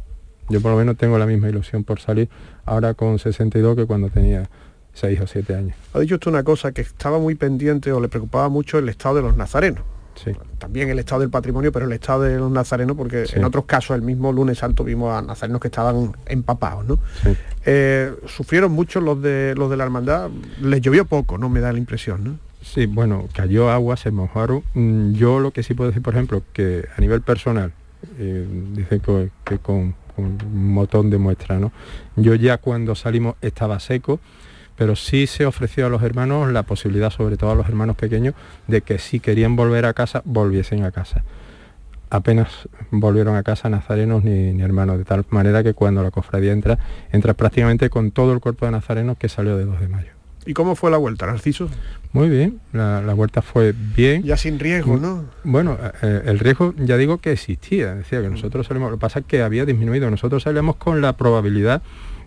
Yo por lo menos tengo la misma ilusión por salir ahora con 62 que cuando tenía 6 o 7 años. Ha dicho usted una cosa que estaba muy pendiente o le preocupaba mucho el estado de los nazarenos. Sí. También el estado del patrimonio, pero el estado de los nazarenos, porque en otros casos, el mismo lunes santo vimos a nazarenos que estaban empapados, ¿no? Eh, sufrieron mucho los de los de la hermandad, les llovió poco, no me da la impresión, ¿no? Sí, bueno, cayó agua, se mojaron. Mm, yo lo que sí puedo decir, por ejemplo, que a nivel personal, eh, dice que con un montón de muestras. ¿no? Yo ya cuando salimos estaba seco, pero sí se ofreció a los hermanos la posibilidad, sobre todo a los hermanos pequeños, de que si querían volver a casa, volviesen a casa. Apenas volvieron a casa nazarenos ni, hermanos, de tal manera que cuando la cofradía entra, entra prácticamente con todo el cuerpo de nazarenos que salió de 2 de mayo. ¿Y cómo fue la vuelta, Narciso? Muy bien, la, vuelta fue bien. Ya sin riesgo, ¿no? Bueno, eh, el riesgo ya digo que existía, decía que nosotros salimos, lo que pasa es que había disminuido, nosotros salíamos con la probabilidad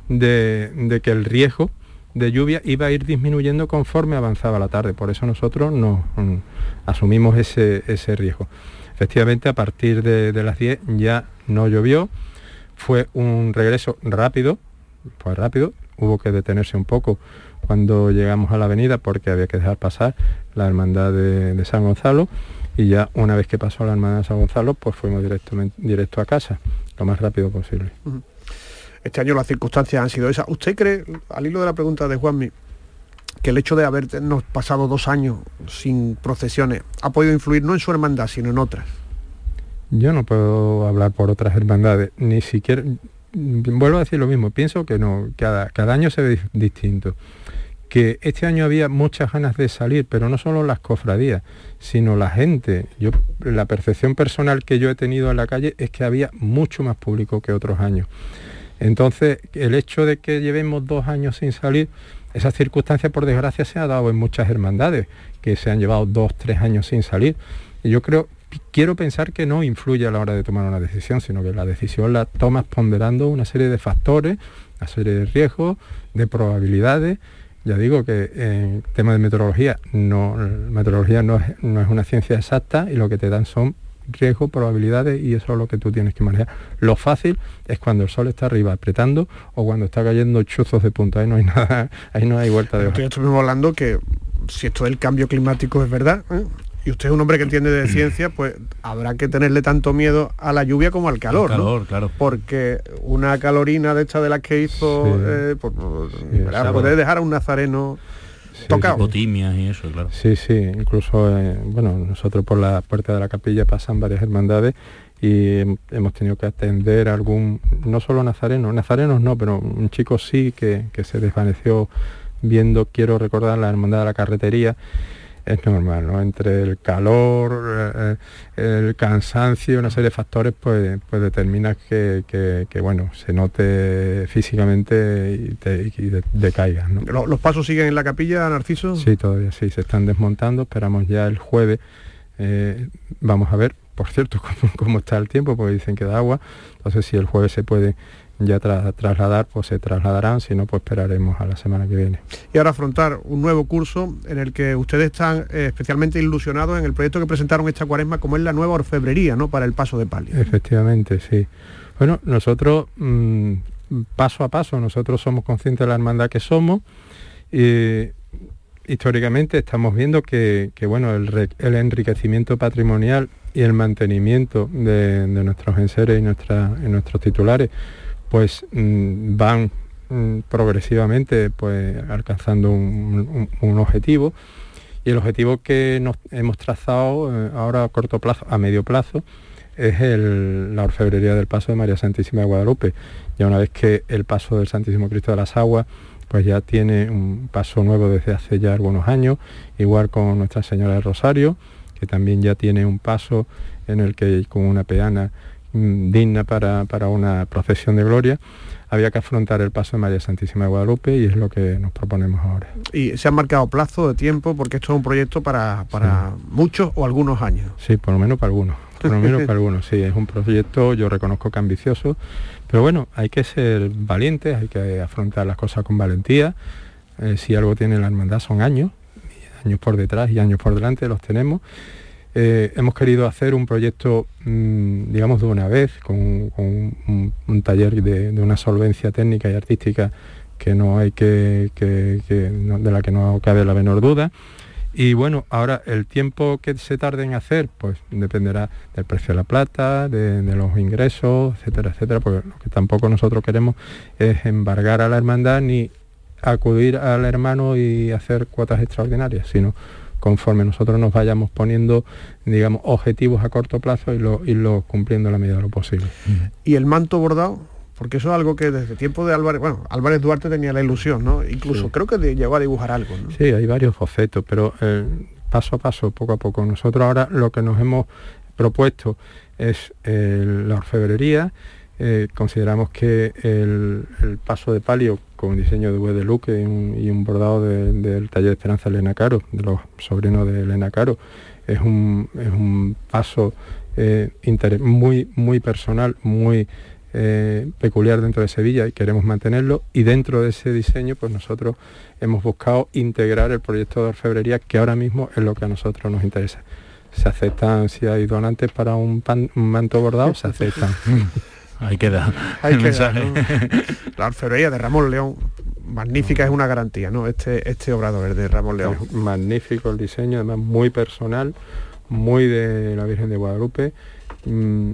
de, que el riesgo de lluvia iba a ir disminuyendo conforme avanzaba la tarde, por eso nosotros nos mm, asumimos ese, riesgo. Efectivamente, a partir de, de las 10 ya no llovió, fue un regreso rápido, pues rápido, hubo que detenerse un poco cuando llegamos a la avenida porque había que dejar pasar la hermandad de, San Gonzalo y ya una vez que pasó la hermandad de San Gonzalo pues fuimos directamente, directo a casa, lo más rápido posible. Este año las circunstancias han sido esas. ¿Usted cree, al hilo de la pregunta de Juanmi, que el hecho de habernos pasado dos años sin procesiones ha podido influir no en su hermandad, sino en otras? Yo no puedo hablar por otras hermandades, ni siquiera, vuelvo a decir lo mismo, pienso que no, cada, cada año se ve distinto que este año había muchas ganas de salir, pero no solo las cofradías, sino la gente. Yo, la percepción personal que yo he tenido en la calle es que había mucho más público que otros años. Entonces, el hecho de que llevemos dos años sin salir, esa circunstancia, por desgracia, se ha dado en muchas hermandades, que se han llevado dos, tres años sin salir. Y yo creo, quiero pensar que no influye a la hora de tomar una decisión, sino que la decisión la tomas ponderando una serie de factores, una serie de riesgos, de probabilidades. Ya digo que en tema de meteorología, no, meteorología no es, no es una ciencia exacta y lo que te dan son riesgo, probabilidades y eso es lo que tú tienes que manejar. Lo fácil es cuando el sol está arriba apretando o cuando está cayendo chuzos de punta, ahí no hay (laughs) nada, ahí no hay vuelta de hoja. Estuvimos hablando que si esto del cambio climático es verdad, ¿eh? Y usted es un hombre que entiende de ciencia, pues habrá que tenerle tanto miedo a la lluvia como al calor, Al calor, ¿no? claro. Porque una calorina de esta de las que hizo, Sí. eh, pues, ¿verdad? sí. puede dejar a un nazareno tocado. Botimias y eso, claro. Sí, sí, incluso, eh, bueno, nosotros por la puerta de la capilla pasan varias hermandades y hem- hemos tenido que atender a algún, no solo nazarenos, nazarenos no, pero un chico sí que, que se desvaneció viendo, quiero recordar, la hermandad de la carretería. Es normal, ¿no? Entre el calor, eh, el cansancio, una serie de factores, pues, pues determina que, que- que, bueno, se note físicamente y, te, y de- decaigas, ¿no? Lo- ¿Los pasos siguen en la capilla, Narciso? Sí, todavía sí, se están desmontando, esperamos ya el jueves. eh, vamos a ver, por cierto, (laughs) cómo, cómo está el tiempo, porque dicen que da agua. Entonces, si el jueves se puede ya tra- trasladar, pues se trasladarán, si no, pues esperaremos a la semana que viene. y ahora afrontar un nuevo curso en el que ustedes están eh, especialmente ilusionados en el proyecto que presentaron esta cuaresma, como es la nueva orfebrería, ¿no? Para el paso de palio. Efectivamente, sí. Bueno, nosotros, mm, paso a paso, nosotros somos conscientes de la hermandad que somos y históricamente estamos viendo que, que, bueno, el, enriquecimiento patrimonial y el mantenimiento de, de nuestros enseres y, nuestra- y nuestros titulares pues mm, van mm, progresivamente pues alcanzando un, objetivo y el objetivo que hemos trazado eh, ahora a corto plazo, a medio plazo, es el- la orfebrería del paso de María Santísima de Guadalupe. Ya una vez que el paso del Santísimo Cristo de las Aguas, pues ya tiene un paso nuevo desde hace ya algunos años, igual con Nuestra Señora del Rosario, que también ya tiene un paso en el que con una peana digna para, para una procesión de gloria, había que afrontar el paso de María Santísima de Guadalupe y es lo que nos proponemos ahora. Y se han marcado plazo de tiempo porque esto es un proyecto para, para muchos o algunos años. Sí, por lo menos para algunos. Por lo menos para (laughs) algunos, sí. Es un proyecto, yo reconozco que ambicioso, pero bueno, hay que ser valientes, hay que afrontar las cosas con valentía. Eh, si algo tiene la hermandad son años, años por detrás y años por delante los tenemos. Eh, hemos querido hacer un proyecto, mm, digamos, de una vez, con, un, taller de, una solvencia técnica y artística que no hay que, que- de la que no cabe la menor duda. Y bueno, ahora el tiempo que se tarde en hacer, pues dependerá del precio de la plata, de, de los ingresos, etcétera, etcétera, porque lo que tampoco nosotros queremos es embargar a la hermandad ni acudir al hermano y hacer cuotas extraordinarias, sino conforme nosotros nos vayamos poniendo, digamos, objetivos a corto plazo y lo, y lo cumpliendo a la medida de lo posible. Y el manto bordado, porque eso es algo que desde tiempo de Álvarez, bueno, Álvarez Duarte tenía la ilusión, ¿no? Incluso Sí. creo que llegó a dibujar algo, ¿no? Sí, hay varios bocetos, pero eh, paso a paso, poco a poco. Nosotros ahora lo que nos hemos propuesto es eh, la orfebrería. Eh, consideramos que el, el paso de palio con diseño de V de Luque y un, un bordado de- del taller de Esperanza Elena Caro, de los sobrinos de Elena Caro, es un, es un paso eh, muy, muy personal, muy eh, peculiar dentro de Sevilla y queremos mantenerlo y dentro de ese diseño pues nosotros hemos buscado integrar el proyecto de orfebrería que ahora mismo es lo que a nosotros nos interesa. Se aceptan si hay donantes para un, pan- un manto bordado, se aceptan. (laughs) Ahí queda Ahí el queda, mensaje. ¿no? La orfebrería de Ramón León, magnífica, es una garantía, ¿no? Este, este obrador es de Ramón León. Es magnífico el diseño, además muy personal, muy de la Virgen de Guadalupe. Mm,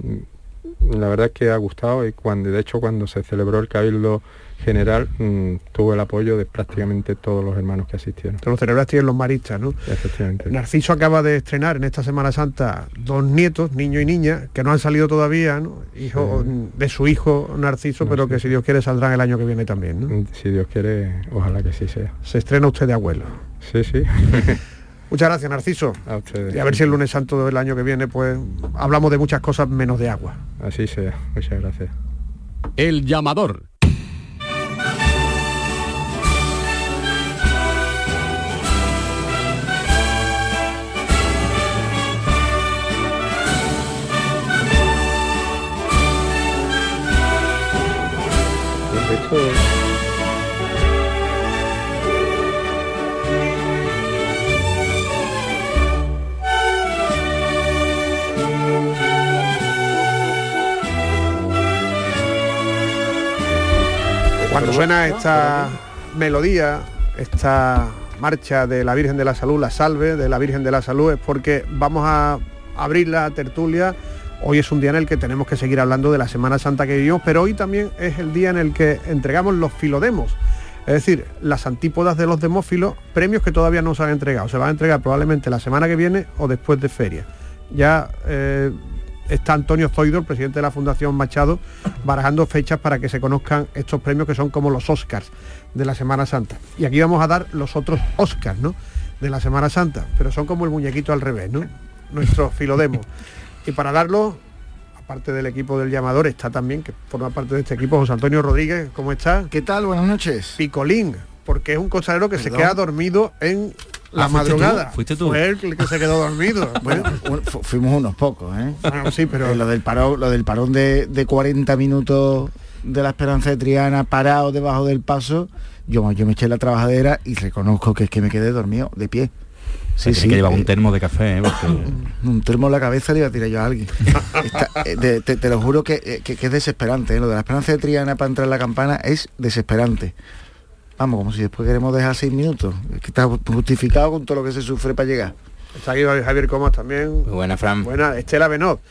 la verdad es que ha gustado y cuando, de hecho cuando se celebró el Cabildo General mm, tuvo el apoyo de prácticamente todos los hermanos que asistieron. Te lo celebraste en los maristas, ¿no? Efectivamente. Narciso acaba de estrenar en esta Semana Santa dos nietos, niño y niña, que no han salido todavía, ¿no? Hijo de su hijo Narciso, pero que si Dios quiere saldrán el año que viene también, ¿no? Mm, Si Dios quiere, ojalá que sí sea. Se estrena usted de abuelo. Sí, sí. (laughs) Muchas gracias, Narciso. A ustedes. Y a ver si el lunes santo del año que viene, pues hablamos de muchas cosas menos de agua. Así sea. Muchas gracias. El llamador. Cuando suena esta melodía, esta marcha de la Virgen de la Salud, la salve de la Virgen de la Salud, es porque vamos a abrir la tertulia. Hoy es un día en el que tenemos que seguir hablando de la Semana Santa que vivimos, pero hoy también es el día en el que entregamos los filodemos. Es decir, las antípodas de los demófilos, premios que todavía no se han entregado. Se van a entregar probablemente la semana que viene o después de feria. Ya eh, está Antonio Zoido, el presidente de la Fundación Machado, barajando fechas para que se conozcan estos premios que son como los Oscars de la Semana Santa. Y aquí vamos a dar los otros Oscars, ¿no? De la Semana Santa, pero son como el muñequito al revés, ¿no? Nuestros filodemos. Y para darlo, aparte del equipo del llamador, está también, que forma parte de este equipo, José Antonio Rodríguez, ¿cómo está? ¿Qué tal? Buenas noches. Picolín, porque es un costalero que se queda dormido en la Ah, ¿fuiste tú? madrugada. ¿Fuiste tú? Fue él el que se quedó dormido. (laughs) Bueno, fu- fuimos unos pocos, ¿eh? Bueno, sí, pero- Eh, lo del parón, lo del parón de, de 40 minutos de la Esperanza de Triana parado debajo del paso, yo, yo me eché la trabajadera y reconozco que es que me quedé dormido de pie. Sí, sí. que llevar eh, un termo de café, ¿eh? Porque- (coughs) un termo en la cabeza le iba a tirar yo a alguien. (laughs) Está- eh, de- te, te lo juro que, eh, que- que es desesperante. ¿eh? Lo de la esperanza de Triana para entrar en la campana es desesperante. Vamos, como si después queremos dejar seis minutos. Es que está justificado con todo lo que se sufre para llegar. Está aquí Javier Comas también. Muy buena, Fran. Buena, Estela Benot,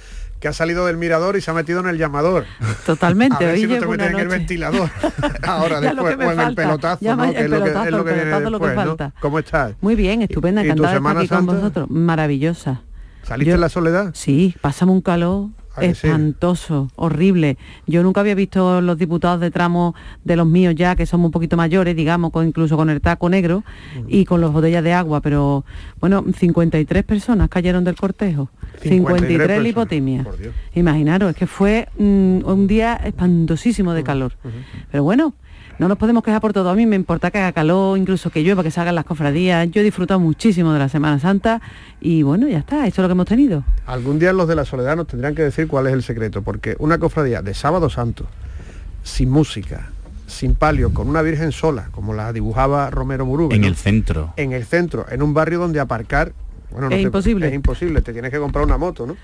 que ha salido del mirador y se ha metido en el llamador. Totalmente, A ver si no te meten en el ventilador. (laughs) Ahora después, o en el pelotazo, Ya ¿no? Que es lo que, es pelotazo, lo que el viene pelotazo lo que después. ¿Cómo estás? Muy bien, estupenda, ¿Y- y tu encantada de estar con vosotros. Maravillosa. ¿Saliste en la soledad? Sí, pasamos un calor Espantoso, horrible. Yo nunca había visto los diputados de tramo de los míos ya, que somos un poquito mayores, digamos, con, incluso con el taco negro y con las botellas de agua, pero bueno, 53 personas cayeron del cortejo. 53, 53 lipotimias. Imaginaros, es que fue mm, un día espantosísimo de calor. Pero bueno, no nos podemos quejar por todo. A mí me importa que haga calor, incluso que llueva, que se hagan las cofradías. Yo he disfrutado muchísimo de la Semana Santa y bueno, ya está, esto es lo que hemos tenido. Algún día los de la soledad nos tendrán que decir cuál es el secreto, porque una cofradía de sábado santo, sin música, sin palio, con una virgen sola, como la dibujaba Romero Murube, en ¿no? el centro. en el centro, en un barrio donde aparcar, bueno, no Es te- imposible. Es imposible, te tienes que comprar una moto, ¿no?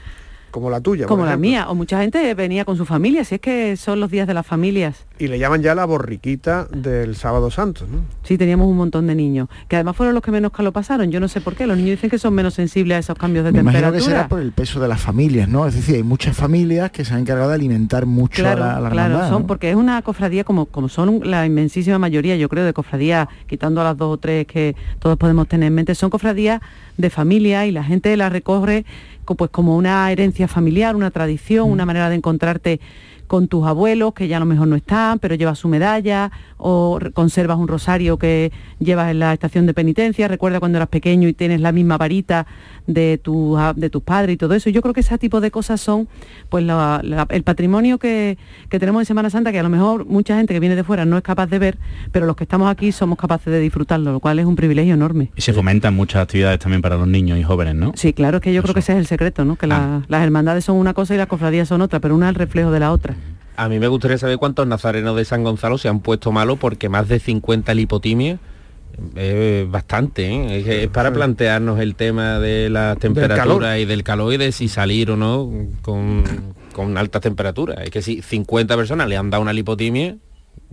Como la tuya. por Como la mía, o mucha gente venía con su familia, si es que son los días de las familias. Y le llaman ya la borriquita del sábado santo, ¿no? Sí, teníamos un montón de niños, que además fueron los que menos calor pasaron. Yo no sé por qué, los niños dicen que son menos sensibles a esos cambios de Me imagino temperatura. que será por el peso de las familias, ¿no? Es decir, hay muchas familias que se han encargado de alimentar mucho Claro, a la, a la claro, hermandad, son ¿no? porque es una cofradía como, como son la inmensísima mayoría, yo creo, de cofradías, quitando a las dos o tres que todos podemos tener en mente, son cofradías de familia y la gente la recorre co- pues como una herencia familiar, una tradición, Mm. una manera de encontrarte con tus abuelos que ya a lo mejor no están, pero llevas su medalla o conservas un rosario que llevas en la estación de penitencia, recuerda cuando eras pequeño y tienes la misma varita de, tu, de tus padres y todo eso. Yo creo que ese tipo de cosas son pues la- la- el patrimonio que, que tenemos en Semana Santa, que a lo mejor mucha gente que viene de fuera no es capaz de ver, pero los que estamos aquí somos capaces de disfrutarlo, lo cual es un privilegio enorme. Y se fomentan muchas actividades también para los niños y jóvenes, ¿no? Sí, claro, es que yo creo que ese es el secreto, ¿no? Que la- las hermandades son una cosa y las cofradías son otra, pero una es el reflejo de la otra. A mí me gustaría saber cuántos nazarenos de San Gonzalo se han puesto malos porque más de 50 lipotimias es bastante, ¿eh? es, para plantearnos el tema de la temperatura calor. y del calor y de si salir o no con, con altas temperaturas. Es que si 50 personas le han dado una lipotimia,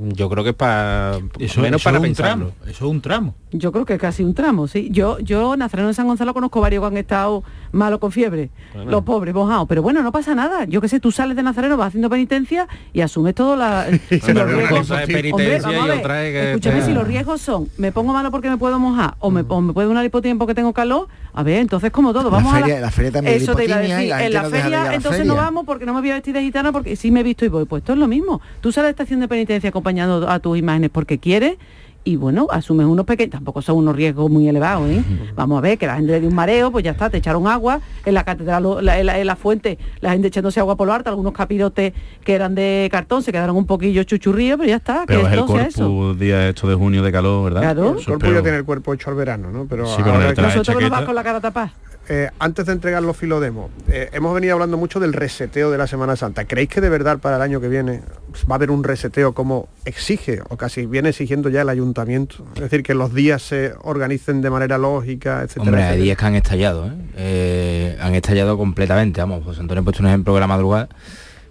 Yo creo que es para Eso, menos eso para es un tramo, eso es un tramo. Yo creo que es casi un tramo, sí. Yo, yo, Nazareno de San Gonzalo, conozco varios que han estado malos con fiebre. Bueno. Los pobres, mojados. Pero bueno, no pasa nada. Yo qué sé, tú sales de Nazareno, vas haciendo penitencia y asumes todo la... (laughs) si Bueno, los una riesgos- cosa es Hombre, penitencia vamos a y ver, otra es que- Escúchame, si los riesgos son, me pongo malo porque me puedo mojar o me, o me puede dar hipotiempo porque tengo calor, a ver, entonces como todo, La vamos feria- a la feria también de Eso te iba a decir, la en la no de feria la entonces no vamos porque no me voy a vestir de gitana porque sí me he visto y voy. Pues esto es lo mismo. Tú sales la estación de penitencia acompañando a tus imágenes porque quieres y bueno, asumes unos pequeños, tampoco son unos riesgos muy elevados, ¿eh? Vamos a ver, que la gente le dio un mareo, pues ya está, te echaron agua, en la catedral, la- en la, en la fuente, la gente echándose agua por lo alto, algunos capirotes que eran de cartón se quedaron un poquillo chuchurríos, pero ya está, Pero que es el corpus día esto de junio de calor, ¿verdad? Claro. El Eso ya tiene el cuerpo hecho al verano, ¿no? Pero Sí, ahora Nosotros que nos vas chaqueta. con la cara tapada. Eh, antes de entregar los filodemos, eh, hemos venido hablando mucho del reseteo de la Semana Santa. ¿Creéis que de verdad para el año que viene va a haber un reseteo como exige o casi viene exigiendo ya el ayuntamiento? Es decir, que los días se organicen de manera lógica, etcétera. Hombre, hay días que han estallado, ¿eh? Eh, han estallado completamente, vamos, José Antonio ha puesto un ejemplo de la madrugada,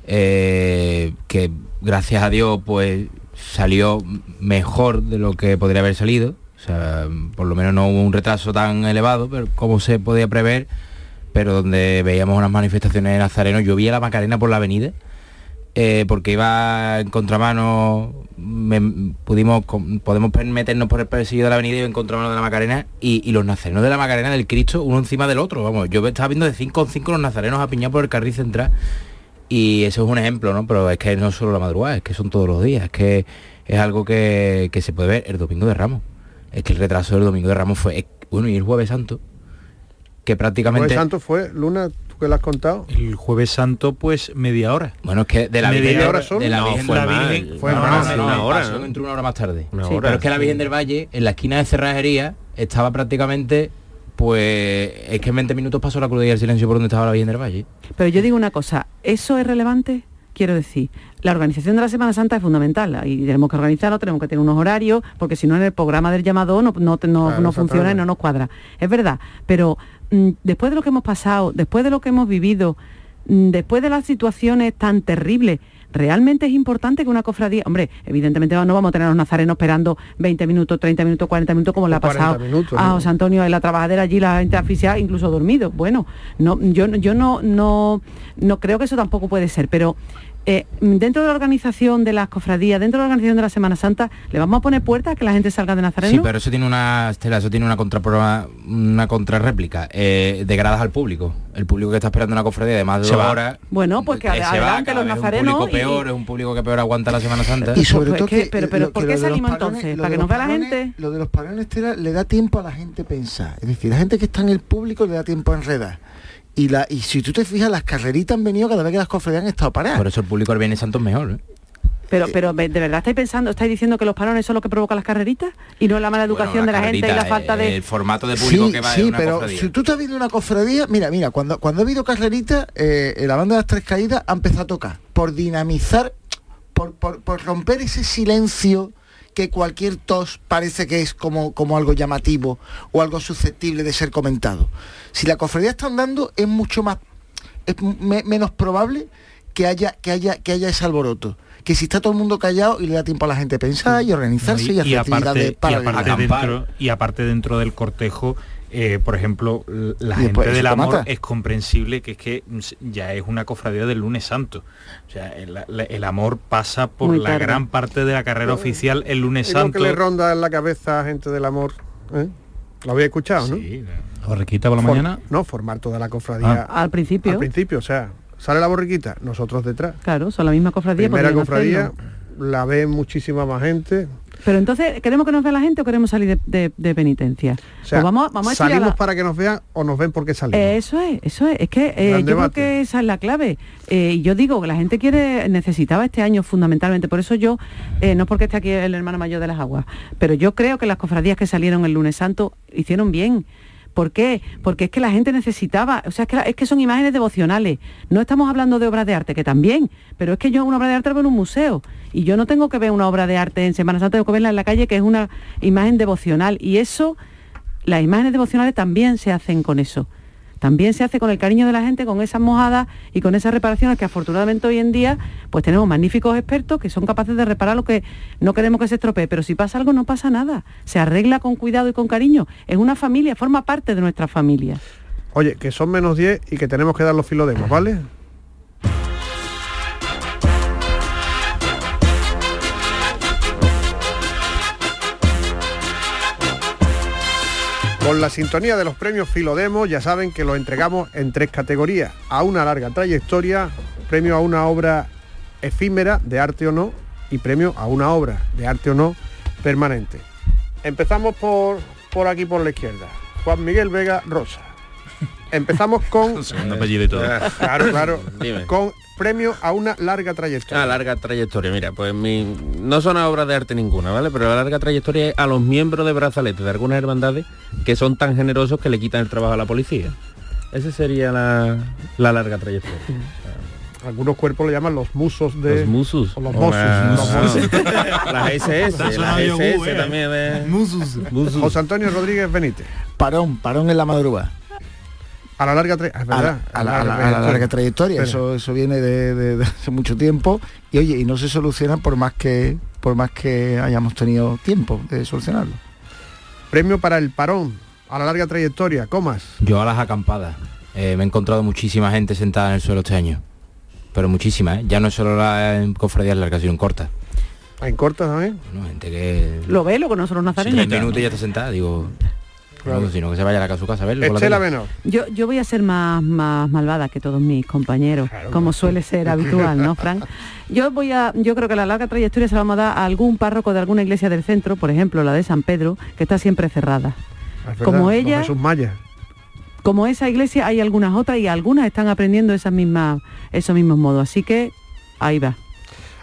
que gracias a Dios pues salió mejor de lo que podría haber salido, o sea, por lo menos no hubo un retraso tan elevado, pero como se podía prever, pero donde veíamos unas manifestaciones de Nazareno, yo vi a la Macarena por la avenida, eh, porque iba en contramano, pudimos, podemos meternos por el perseguido de la avenida y en contramano de la Macarena y, los nazarenos de la Macarena del Cristo, uno encima del otro, vamos, yo estaba viendo de 5 en 5 los nazarenos apiñados por el carril central y eso es un ejemplo, ¿no? Pero es que no solo la madrugada, es que son todos los días, es que es algo que se puede ver el domingo de Ramos. Es que el retraso del domingo de Ramos fue, bueno, y el jueves santo, que El prácticamente... Jueves Santo fue, Luna, tú que lo has contado. El jueves santo, pues media hora. Bueno, es que de la Media Virgen, hora solo. de la No, Virgen fue del más, Valle, fue no, más, no, una hora, ¿no? entró una hora más tarde. Una Sí, hora, pero es que la sí. Virgen del Valle, en la esquina de cerrajería, estaba prácticamente, pues, es que en 20 minutos pasó la cruz y el silencio por donde estaba la Virgen del Valle. Pero yo digo una cosa, ¿eso es relevante? Quiero decir, la organización de la Semana Santa es fundamental y tenemos que organizarlo, tenemos que tener unos horarios, porque si no en el programa del llamado no, no, no- Claro, no funciona y no nos cuadra. Es verdad, pero mm, después de lo que hemos pasado, después de lo que hemos vivido, mm, después de las situaciones tan terribles, realmente es importante que una cofradía, hombre, evidentemente no vamos a tener a los nazarenos esperando 20 minutos, 30 minutos, 40 minutos como le ha 40 pasado minutos, a. José Antonio en la trabajadera allí, la gente asfixiada, incluso dormido. Bueno, no, yo, yo no, no, no creo que eso tampoco puede ser, pero eh, dentro de la organización de las cofradías, dentro de la organización de la Semana Santa, ¿le vamos a poner puertas a que la gente salga de Nazareno? Sí, pero eso tiene una, Estela, eso tiene una contra una contrarréplica. Eh, degradas al público. El público que está esperando una cofradía de más de dos horas. Bueno, pues que eh, se va, adelante los vez es nazarenos un público y- peor, es un público que peor aguanta la Semana Santa. Y sobre Pues todo que- que, pero- pero lo- ¿por que qué lo de los salimos parones- entonces? ¿Para que nos vea la gente? Lo de los parones Estela, le da tiempo a la gente pensar. Es decir, la gente que está en el público le da tiempo a enredar. Y, la, y si tú te fijas, las carreritas han venido cada vez que las cofradías han estado paradas. Por eso el público del Viernes Santo es mejor. ¿eh? Pero, pero ¿de verdad estáis pensando, estáis diciendo que los parones son lo que provoca las carreritas? Y no la mala educación Bueno, de la gente y la falta de... El formato de público sí, que va sí, una pero cofradía. si tú te has visto una cofradía, mira, mira, cuando, cuando ha habido carrerita, eh, la banda de las tres caídas ha empezado a tocar por dinamizar, por, por- por romper ese silencio que cualquier tos parece que es como, como algo llamativo o algo susceptible de ser comentado. Si la cofradía está andando, es mucho más, es me- menos probable que haya, que haya, que haya ese alboroto. Que si está todo el mundo callado y le da tiempo a la gente pensar y organizarse No, y, hacer aparte, actividades y paralelas. aparte dentro, y aparte dentro del cortejo, eh, por ejemplo, la Y gente después del amor mata. es comprensible que es que mm, ya es una cofradía del lunes santo. O sea, el, la- el amor pasa por Muy la tarde. gran parte de la carrera oficial el lunes Es lo santo. que le ronda en la cabeza a gente del amor. ¿eh? Lo había escuchado, ¿no? Borriquita por la For- mañana. No, formar toda la cofradía. Al principio. Al principio, o sea, sale la borriquita, nosotros detrás. Claro, son la misma cofradía. Primera cofradía, hacerlo. la ve muchísima más gente. Pero entonces, ¿queremos que nos vea la gente o queremos salir de, de- de penitencia? O sea, Pues vamos, vamos a estirar ¿salimos la- para que nos vean o nos ven porque salimos? Eh, Eso es, eso es. Es que eh, yo creo que esa es la clave. Eh, y yo digo que la gente quiere, necesitaba este año fundamentalmente. Por eso yo, eh, no porque esté aquí el hermano mayor de las aguas, pero yo creo que las cofradías que salieron el lunes santo hicieron bien. ¿Por qué? Porque es que la gente necesitaba, o sea, es que, es que son imágenes devocionales. No estamos hablando de obras de arte, que también, pero es que yo una obra de arte la veo en un museo y yo no tengo que ver una obra de arte en Semana Santa, tengo que verla en la calle, que es una imagen devocional. Y eso, las imágenes devocionales también se hacen con eso también se hace con el cariño de la gente, con esas mojadas y con esas reparaciones que afortunadamente hoy en día pues tenemos magníficos expertos que son capaces de reparar lo que no queremos que se estropee, pero si pasa algo no pasa nada, se arregla con cuidado y con cariño, es una familia, forma parte de nuestra familia. Oye, que son menos 10 y que tenemos que dar los filodemos, ¿vale? Con la sintonía de los premios Filodemo, ya saben que los entregamos en tres categorías. A una larga trayectoria, premio a una obra efímera, de arte o no, y premio a una obra, de arte o no, permanente. Empezamos por, por aquí, por la izquierda. Juan Miguel Vega Rosa. Empezamos con... (laughs) Segundo apellido y todo. Claro, claro. (laughs) Dime. Con premio a una larga trayectoria. Ah, larga trayectoria. Mira, pues mi, no son obras de arte ninguna, ¿vale? Pero la larga trayectoria es a los miembros de brazalete de algunas hermandades que son tan generosos que le quitan el trabajo a la policía. Esa sería la, la larga trayectoria. Algunos cuerpos le llaman los musos de... Los musos. O los mozos. (laughs) Las SS, las SS también de... Musos. José Antonio Rodríguez Benítez. Parón, parón en la madrugada. A la larga trayectoria, es A la, verdad. a la- a la- a la larga trayectoria, eso, eso viene de, de- de hace mucho tiempo y oye, y no se soluciona por más que por más que hayamos tenido tiempo de solucionarlo. Premio para el parón, a la larga trayectoria, comas. Yo a las acampadas. Eh, me he encontrado muchísima gente sentada en el suelo este año. Pero muchísima, ¿eh? Ya no es solo la en cofradías largas, sino en cortas. En cortas también. Bueno, gente que... Lo ve, lo con nosotros nazarenos. Tres minutos y ya está sentada, digo... Claro. no, sino que se vaya a, su casa a verlo. por la. Menor. Yo, yo voy a ser más, más malvada que todos mis compañeros, como suele ser habitual, ¿no, Frank? (laughs) Yo voy a, yo creo que la larga trayectoria se la vamos a dar a algún párroco de alguna iglesia del centro, por ejemplo, la de San Pedro, que está siempre cerrada. Es verdad, Como ella- Jesús Maya. Como esa iglesia hay algunas otras y algunas están aprendiendo esas mismas, esos mismos modos. Así que ahí va.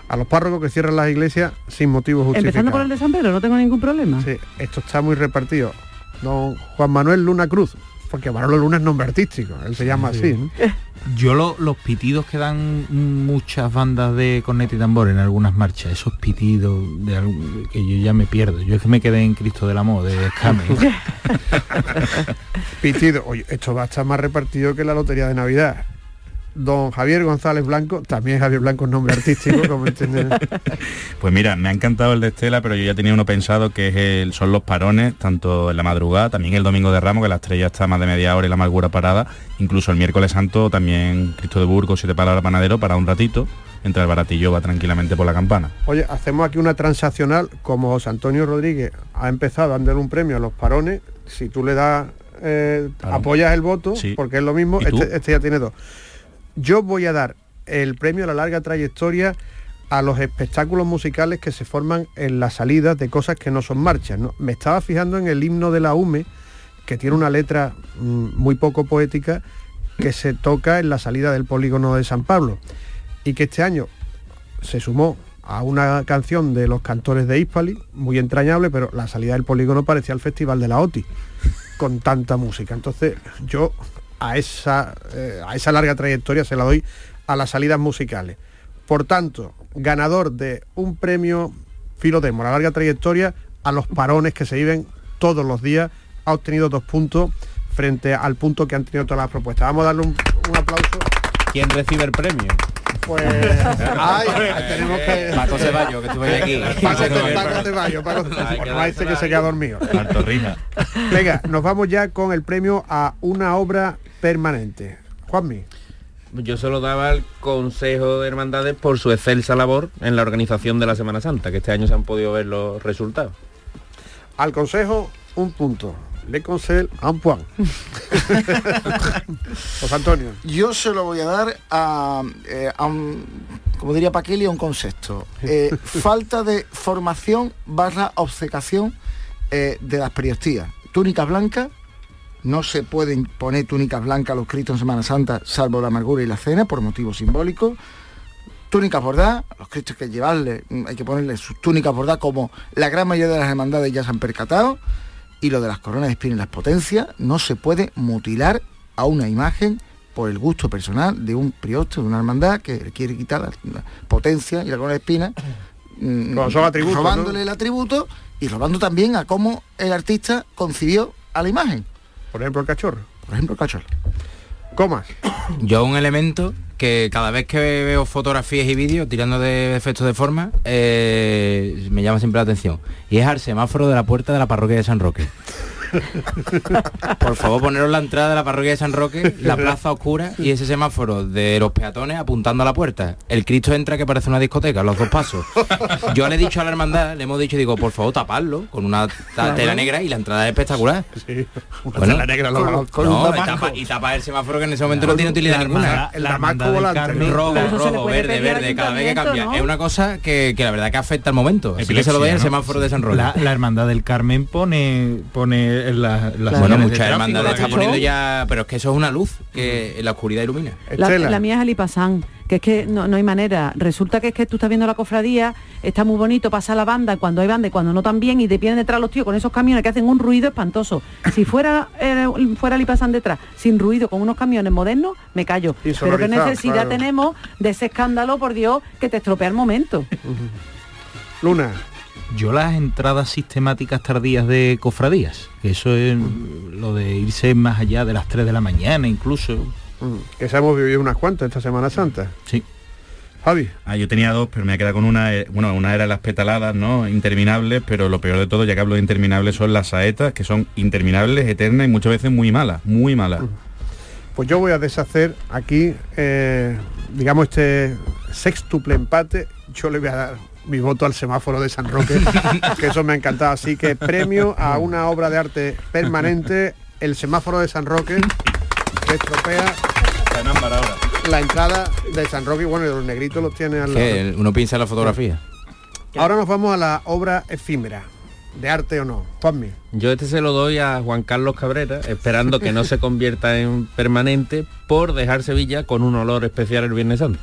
A los párrocos que cierran las iglesias sin motivo justificado. Empezando por el de San Pedro, no tengo ningún problema. Sí, esto está muy repartido. Don Juan Manuel Luna Cruz, porque Manolo Luna es nombre artístico, él se llama así. ¿no? (laughs) Yo lo- los pitidos que dan muchas bandas de corneta y tambor en algunas marchas, esos pitidos de algún- que yo ya me pierdo. Yo es que me quedé en Cristo del Amor, de Escame. (laughs) Pitido, oye, esto va a estar más repartido que la lotería de Navidad. Don Javier González Blanco, también Javier Blanco es nombre artístico, como (laughs) entienden. Pues mira, me ha encantado el de Estela, pero yo ya tenía uno pensado que es el, son los parones, tanto en la madrugada, también el domingo de Ramos, que la estrella está más de media hora y la amargura parada, incluso el miércoles santo también Cristo de Burgos, siete palabras panadero, para un ratito, entre el baratillo va tranquilamente por la campana. Oye, hacemos aquí una transaccional, como José Antonio Rodríguez ha empezado a darle un premio a los parones, si tú le das, eh, apoyas el voto, Sí. porque es lo mismo, este, este ya tiene dos. Yo voy a dar el premio a la larga trayectoria a los espectáculos musicales que se forman en las salidas de cosas que no son marchas. Me estaba fijando en el himno de la UME, que tiene una letra mm, muy poco poética, que se toca en la salida del polígono de San Pablo. Y que este año se sumó a una canción de los cantores de Hispali, muy entrañable, pero la salida del polígono parecía el festival de la OTI, con tanta música. Entonces yo a esa, eh, a esa larga trayectoria se la doy a las salidas musicales. Por tanto, ganador de un premio Filodemo, la larga trayectoria, a los parones que se viven todos los días, ha obtenido dos puntos frente al punto que han tenido todas las propuestas. Vamos a darle un, un aplauso. ¿Quién recibe el premio? Pues (laughs) ay, tenemos que. Paco Ceballos, que estuve aquí. (laughs) Paco, Ce- (laughs) Paco Ceballos, Paco Hay Ceballos. que Bueno, este que dársela se queda dormido. Venga, nos vamos ya con el premio a una obra permanente. Juanmi. Yo se lo daba al Consejo de Hermandades por su excelsa labor en la organización de la Semana Santa, que este año se han podido ver los resultados. Al consejo, un punto. Le concel a un point. (laughs) José Antonio. Yo se lo voy a dar a, eh, a un, como diría Paquili, a un concepto. Eh, (laughs) falta de formación barra obcecación eh, de las periostías. Túnicas blancas, no se pueden poner túnicas blancas a los cristos en Semana Santa, salvo la amargura y la cena, por motivos simbólicos. Túnicas bordadas, a los cristos hay que llevarle, hay que ponerle sus túnicas bordadas como la gran mayoría de las hermandades ya se han percatado. Y lo de las coronas de espina y las potencias, no se puede mutilar a una imagen por el gusto personal de un priosto, de una hermandad que le quiere quitar la, la potencia y la corona de espina, (coughs) mm, son atributos, robándole ¿no? el atributo y robando también a cómo el artista concibió a la imagen. Por ejemplo, el cachorro. Por ejemplo, cachol. Comas. Yo un elemento que cada vez que veo fotografías y vídeos tirando de efectos de forma, eh, me llama siempre la atención. Y es al semáforo de la puerta de la parroquia de San Roque. (laughs) Por favor, poneros la entrada de la parroquia de San Roque, la plaza oscura y ese semáforo de los peatones apuntando a la puerta. El Cristo entra que parece una discoteca, los dos pasos. Yo le he dicho a la hermandad, le hemos dicho, digo, por favor, tapadlo con una tela negra y la entrada es espectacular. Una tela negra, lo- no, con un y, tapa, y tapa el semáforo que en ese momento no tiene utilidad ninguna. el damasco volante. ¿no? Rojo, rojo, verde, verde, cada vez que cambia. ¿no? Es una cosa que, que la verdad que afecta al momento. Así que se lo doy al semáforo de San Roque. La, la hermandad del Carmen pone pone en la, las Bueno, señales de muchas hermandades la están poniendo ya, pero es que eso es una luz que en la oscuridad ilumina. La, la mía es el Ipasán, que es que no, no hay manera. Resulta que es que tú estás viendo la cofradía, está muy bonito, pasa la banda cuando hay banda y cuando no tan bien, y te vienen detrás los tíos con esos camiones que hacen un ruido espantoso. Si fuera eh, fuera el Ipasán detrás, sin ruido, con unos camiones modernos, me callo. Pero qué necesidad claro. tenemos de ese escándalo, por Dios, que te estropea el momento. Luna. Yo las entradas sistemáticas tardías de cofradías, que eso es lo de irse más allá de las 3 de la mañana incluso. Mm, Que se hemos vivido unas cuantas esta Semana Santa. Sí. Javi. Ah, yo tenía dos, pero me he quedado con una. eh, Bueno, una era las petaladas, ¿no? Interminables, pero lo peor de todo, ya que hablo de interminables, son las saetas, que son interminables, eternas y muchas veces muy malas, muy malas. Pues yo voy a deshacer aquí, eh, digamos, este sextuple empate. Yo le voy a dar mi voto al semáforo de San Roque, (laughs) que eso me ha encantado. Así que premio a una obra de arte permanente, el semáforo de San Roque, que estropea la entrada de San Roque. Bueno, y los negritos los tiene al lado. Que uno piensa en la fotografía. Ahora nos vamos a la obra efímera, de arte o no. Juanmi. Yo este se lo doy a Juan Carlos Cabrera, esperando que no se convierta en permanente por dejar Sevilla con un olor especial el Viernes Santo.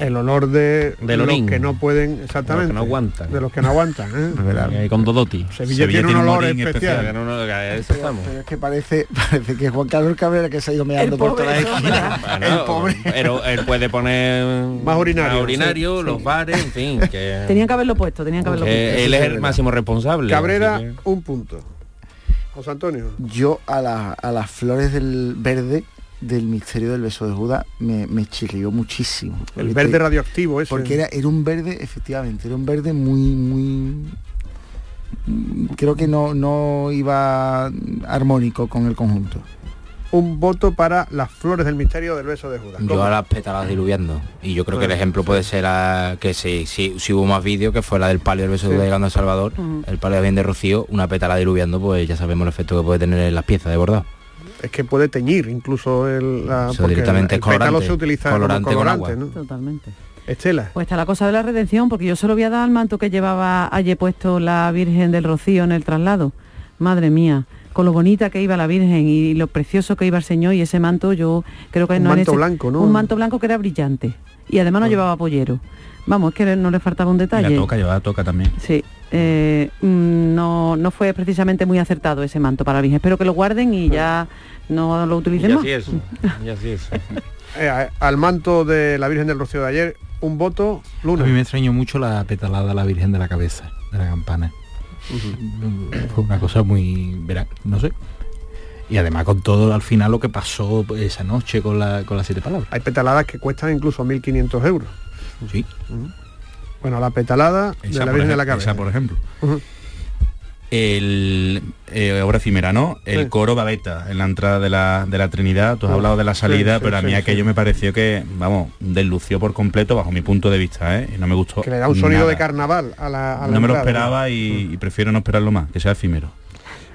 El olor de, De los que no pueden, exactamente. De los que no aguantan. De los que no aguantan. ¿eh? (laughs) Eh, con Dodoti. Sevilla, tiene un olor especial. Que no- no- que a eso estamos. Pero es que parece, (laughs) parece que Juan Carlos Cabrera que se ha ido meando por toda la esquina. (laughs) Bueno, el pobre. Pero él puede poner más urinario, sí. los bares, en fin. Que, Tenían que haberlo puesto, tenían que haberlo que puesto. él es el máximo responsable. Cabrera, que- un punto. José Antonio. Yo a, la- a las flores del verde del misterio del beso de Judas me, me chirrió muchísimo. El Porque verde radioactivo ese. Porque era, era un verde, efectivamente, era un verde muy, muy... mm, Creo que no, no iba armónico con el conjunto. Un voto para las flores del misterio del beso de Judas. Yo a las pétalas diluviando. Y yo creo que el Ah, ejemplo puede ser a- que si, si, si hubo más vídeo, que fue la del palio del beso de Sí. Judas llegando a Salvador, el palio bien de Rocío, una pétala diluviando, pues ya sabemos el efecto que puede tener en las piezas de bordado. Es que puede teñir incluso el, la, Eso porque directamente el, es el pétalo colorante, se utiliza colorante como con colorante, agua. ¿no? Totalmente. Estela. Pues está la cosa de la redención, porque yo se lo voy a dar al manto que llevaba ayer puesto la Virgen del Rocío en el traslado. Madre mía, con lo bonita que iba la Virgen y lo precioso que iba el Señor y ese manto yo creo que Un no manto ese- blanco, ¿no? Un manto blanco que era brillante. Y además no llevaba pollero. Vamos, es que no le faltaba un Y detalle. la toca, llevaba toca también. Sí, eh, mm, no, no fue precisamente muy acertado ese manto para la Virgen. Espero que lo guarden y ya no lo Y utilicen más. así es. Y así es. (laughs) Eh, a- al manto de la Virgen del Rocío de ayer, un voto, A Luna. mí me extrañó mucho la petalada a la Virgen de la Cabeza, de la campana. Fue una cosa muy, verá, no sé. Y además con todo al final lo que pasó esa noche con, la, con las siete palabras. Hay petaladas que cuestan incluso 1.500 euros. Sí. Bueno, la petalada de Esa, la por Virgen de la Cabeza. esa, por ejemplo. El eh, obra efímera, ¿no? El Sí. coro babeta en la entrada de la, de la Trinidad. Tú has Sí, hablado de la salida, sí, pero a mí aquello me pareció que, vamos, deslució por completo bajo mi punto de vista, ¿eh? Y no me gustó. Que le da un sonido nada. de carnaval a la, a la No me lo esperaba y, y prefiero no esperarlo más, que sea efímero.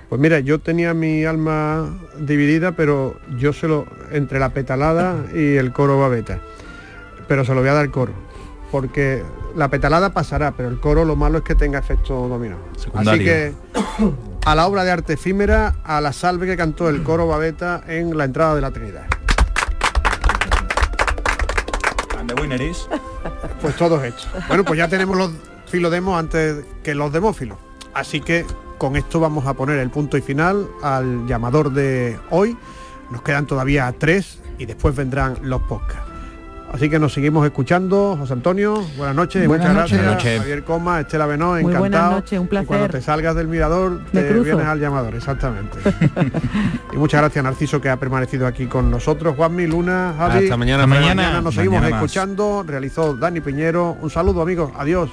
Pues mira, yo tenía mi alma dividida, pero yo se lo entre la petalada y el coro babeta. Pero se lo voy a dar coro. Porque la petalada pasará, pero el coro lo malo es que tenga efecto dominó. Así que a la obra de arte efímera, a la salve que cantó el coro babeta en la entrada de la Trinidad. And the winner is... Pues todos hechos. Bueno, pues ya tenemos los filodemos antes que los demófilos. Así que con esto vamos a poner el punto y final al llamador de hoy. Nos quedan todavía tres y después vendrán los podcasts. Así que nos seguimos escuchando. José Antonio, buenas noches. Buenas muchas noches. gracias. Noches. Javier Coma, Estela Benó, Muy encantado. buenas noches, un Y cuando placer. te salgas del mirador, Me te cruzo. vienes al llamador, exactamente. (laughs) y muchas gracias Narciso que ha permanecido aquí con nosotros. Juanmi, Luna, Javi. Hasta mañana, Hasta Fran. mañana nos seguimos Mañana escuchando. Realizó Dani Piñero. Un saludo amigos. Adiós.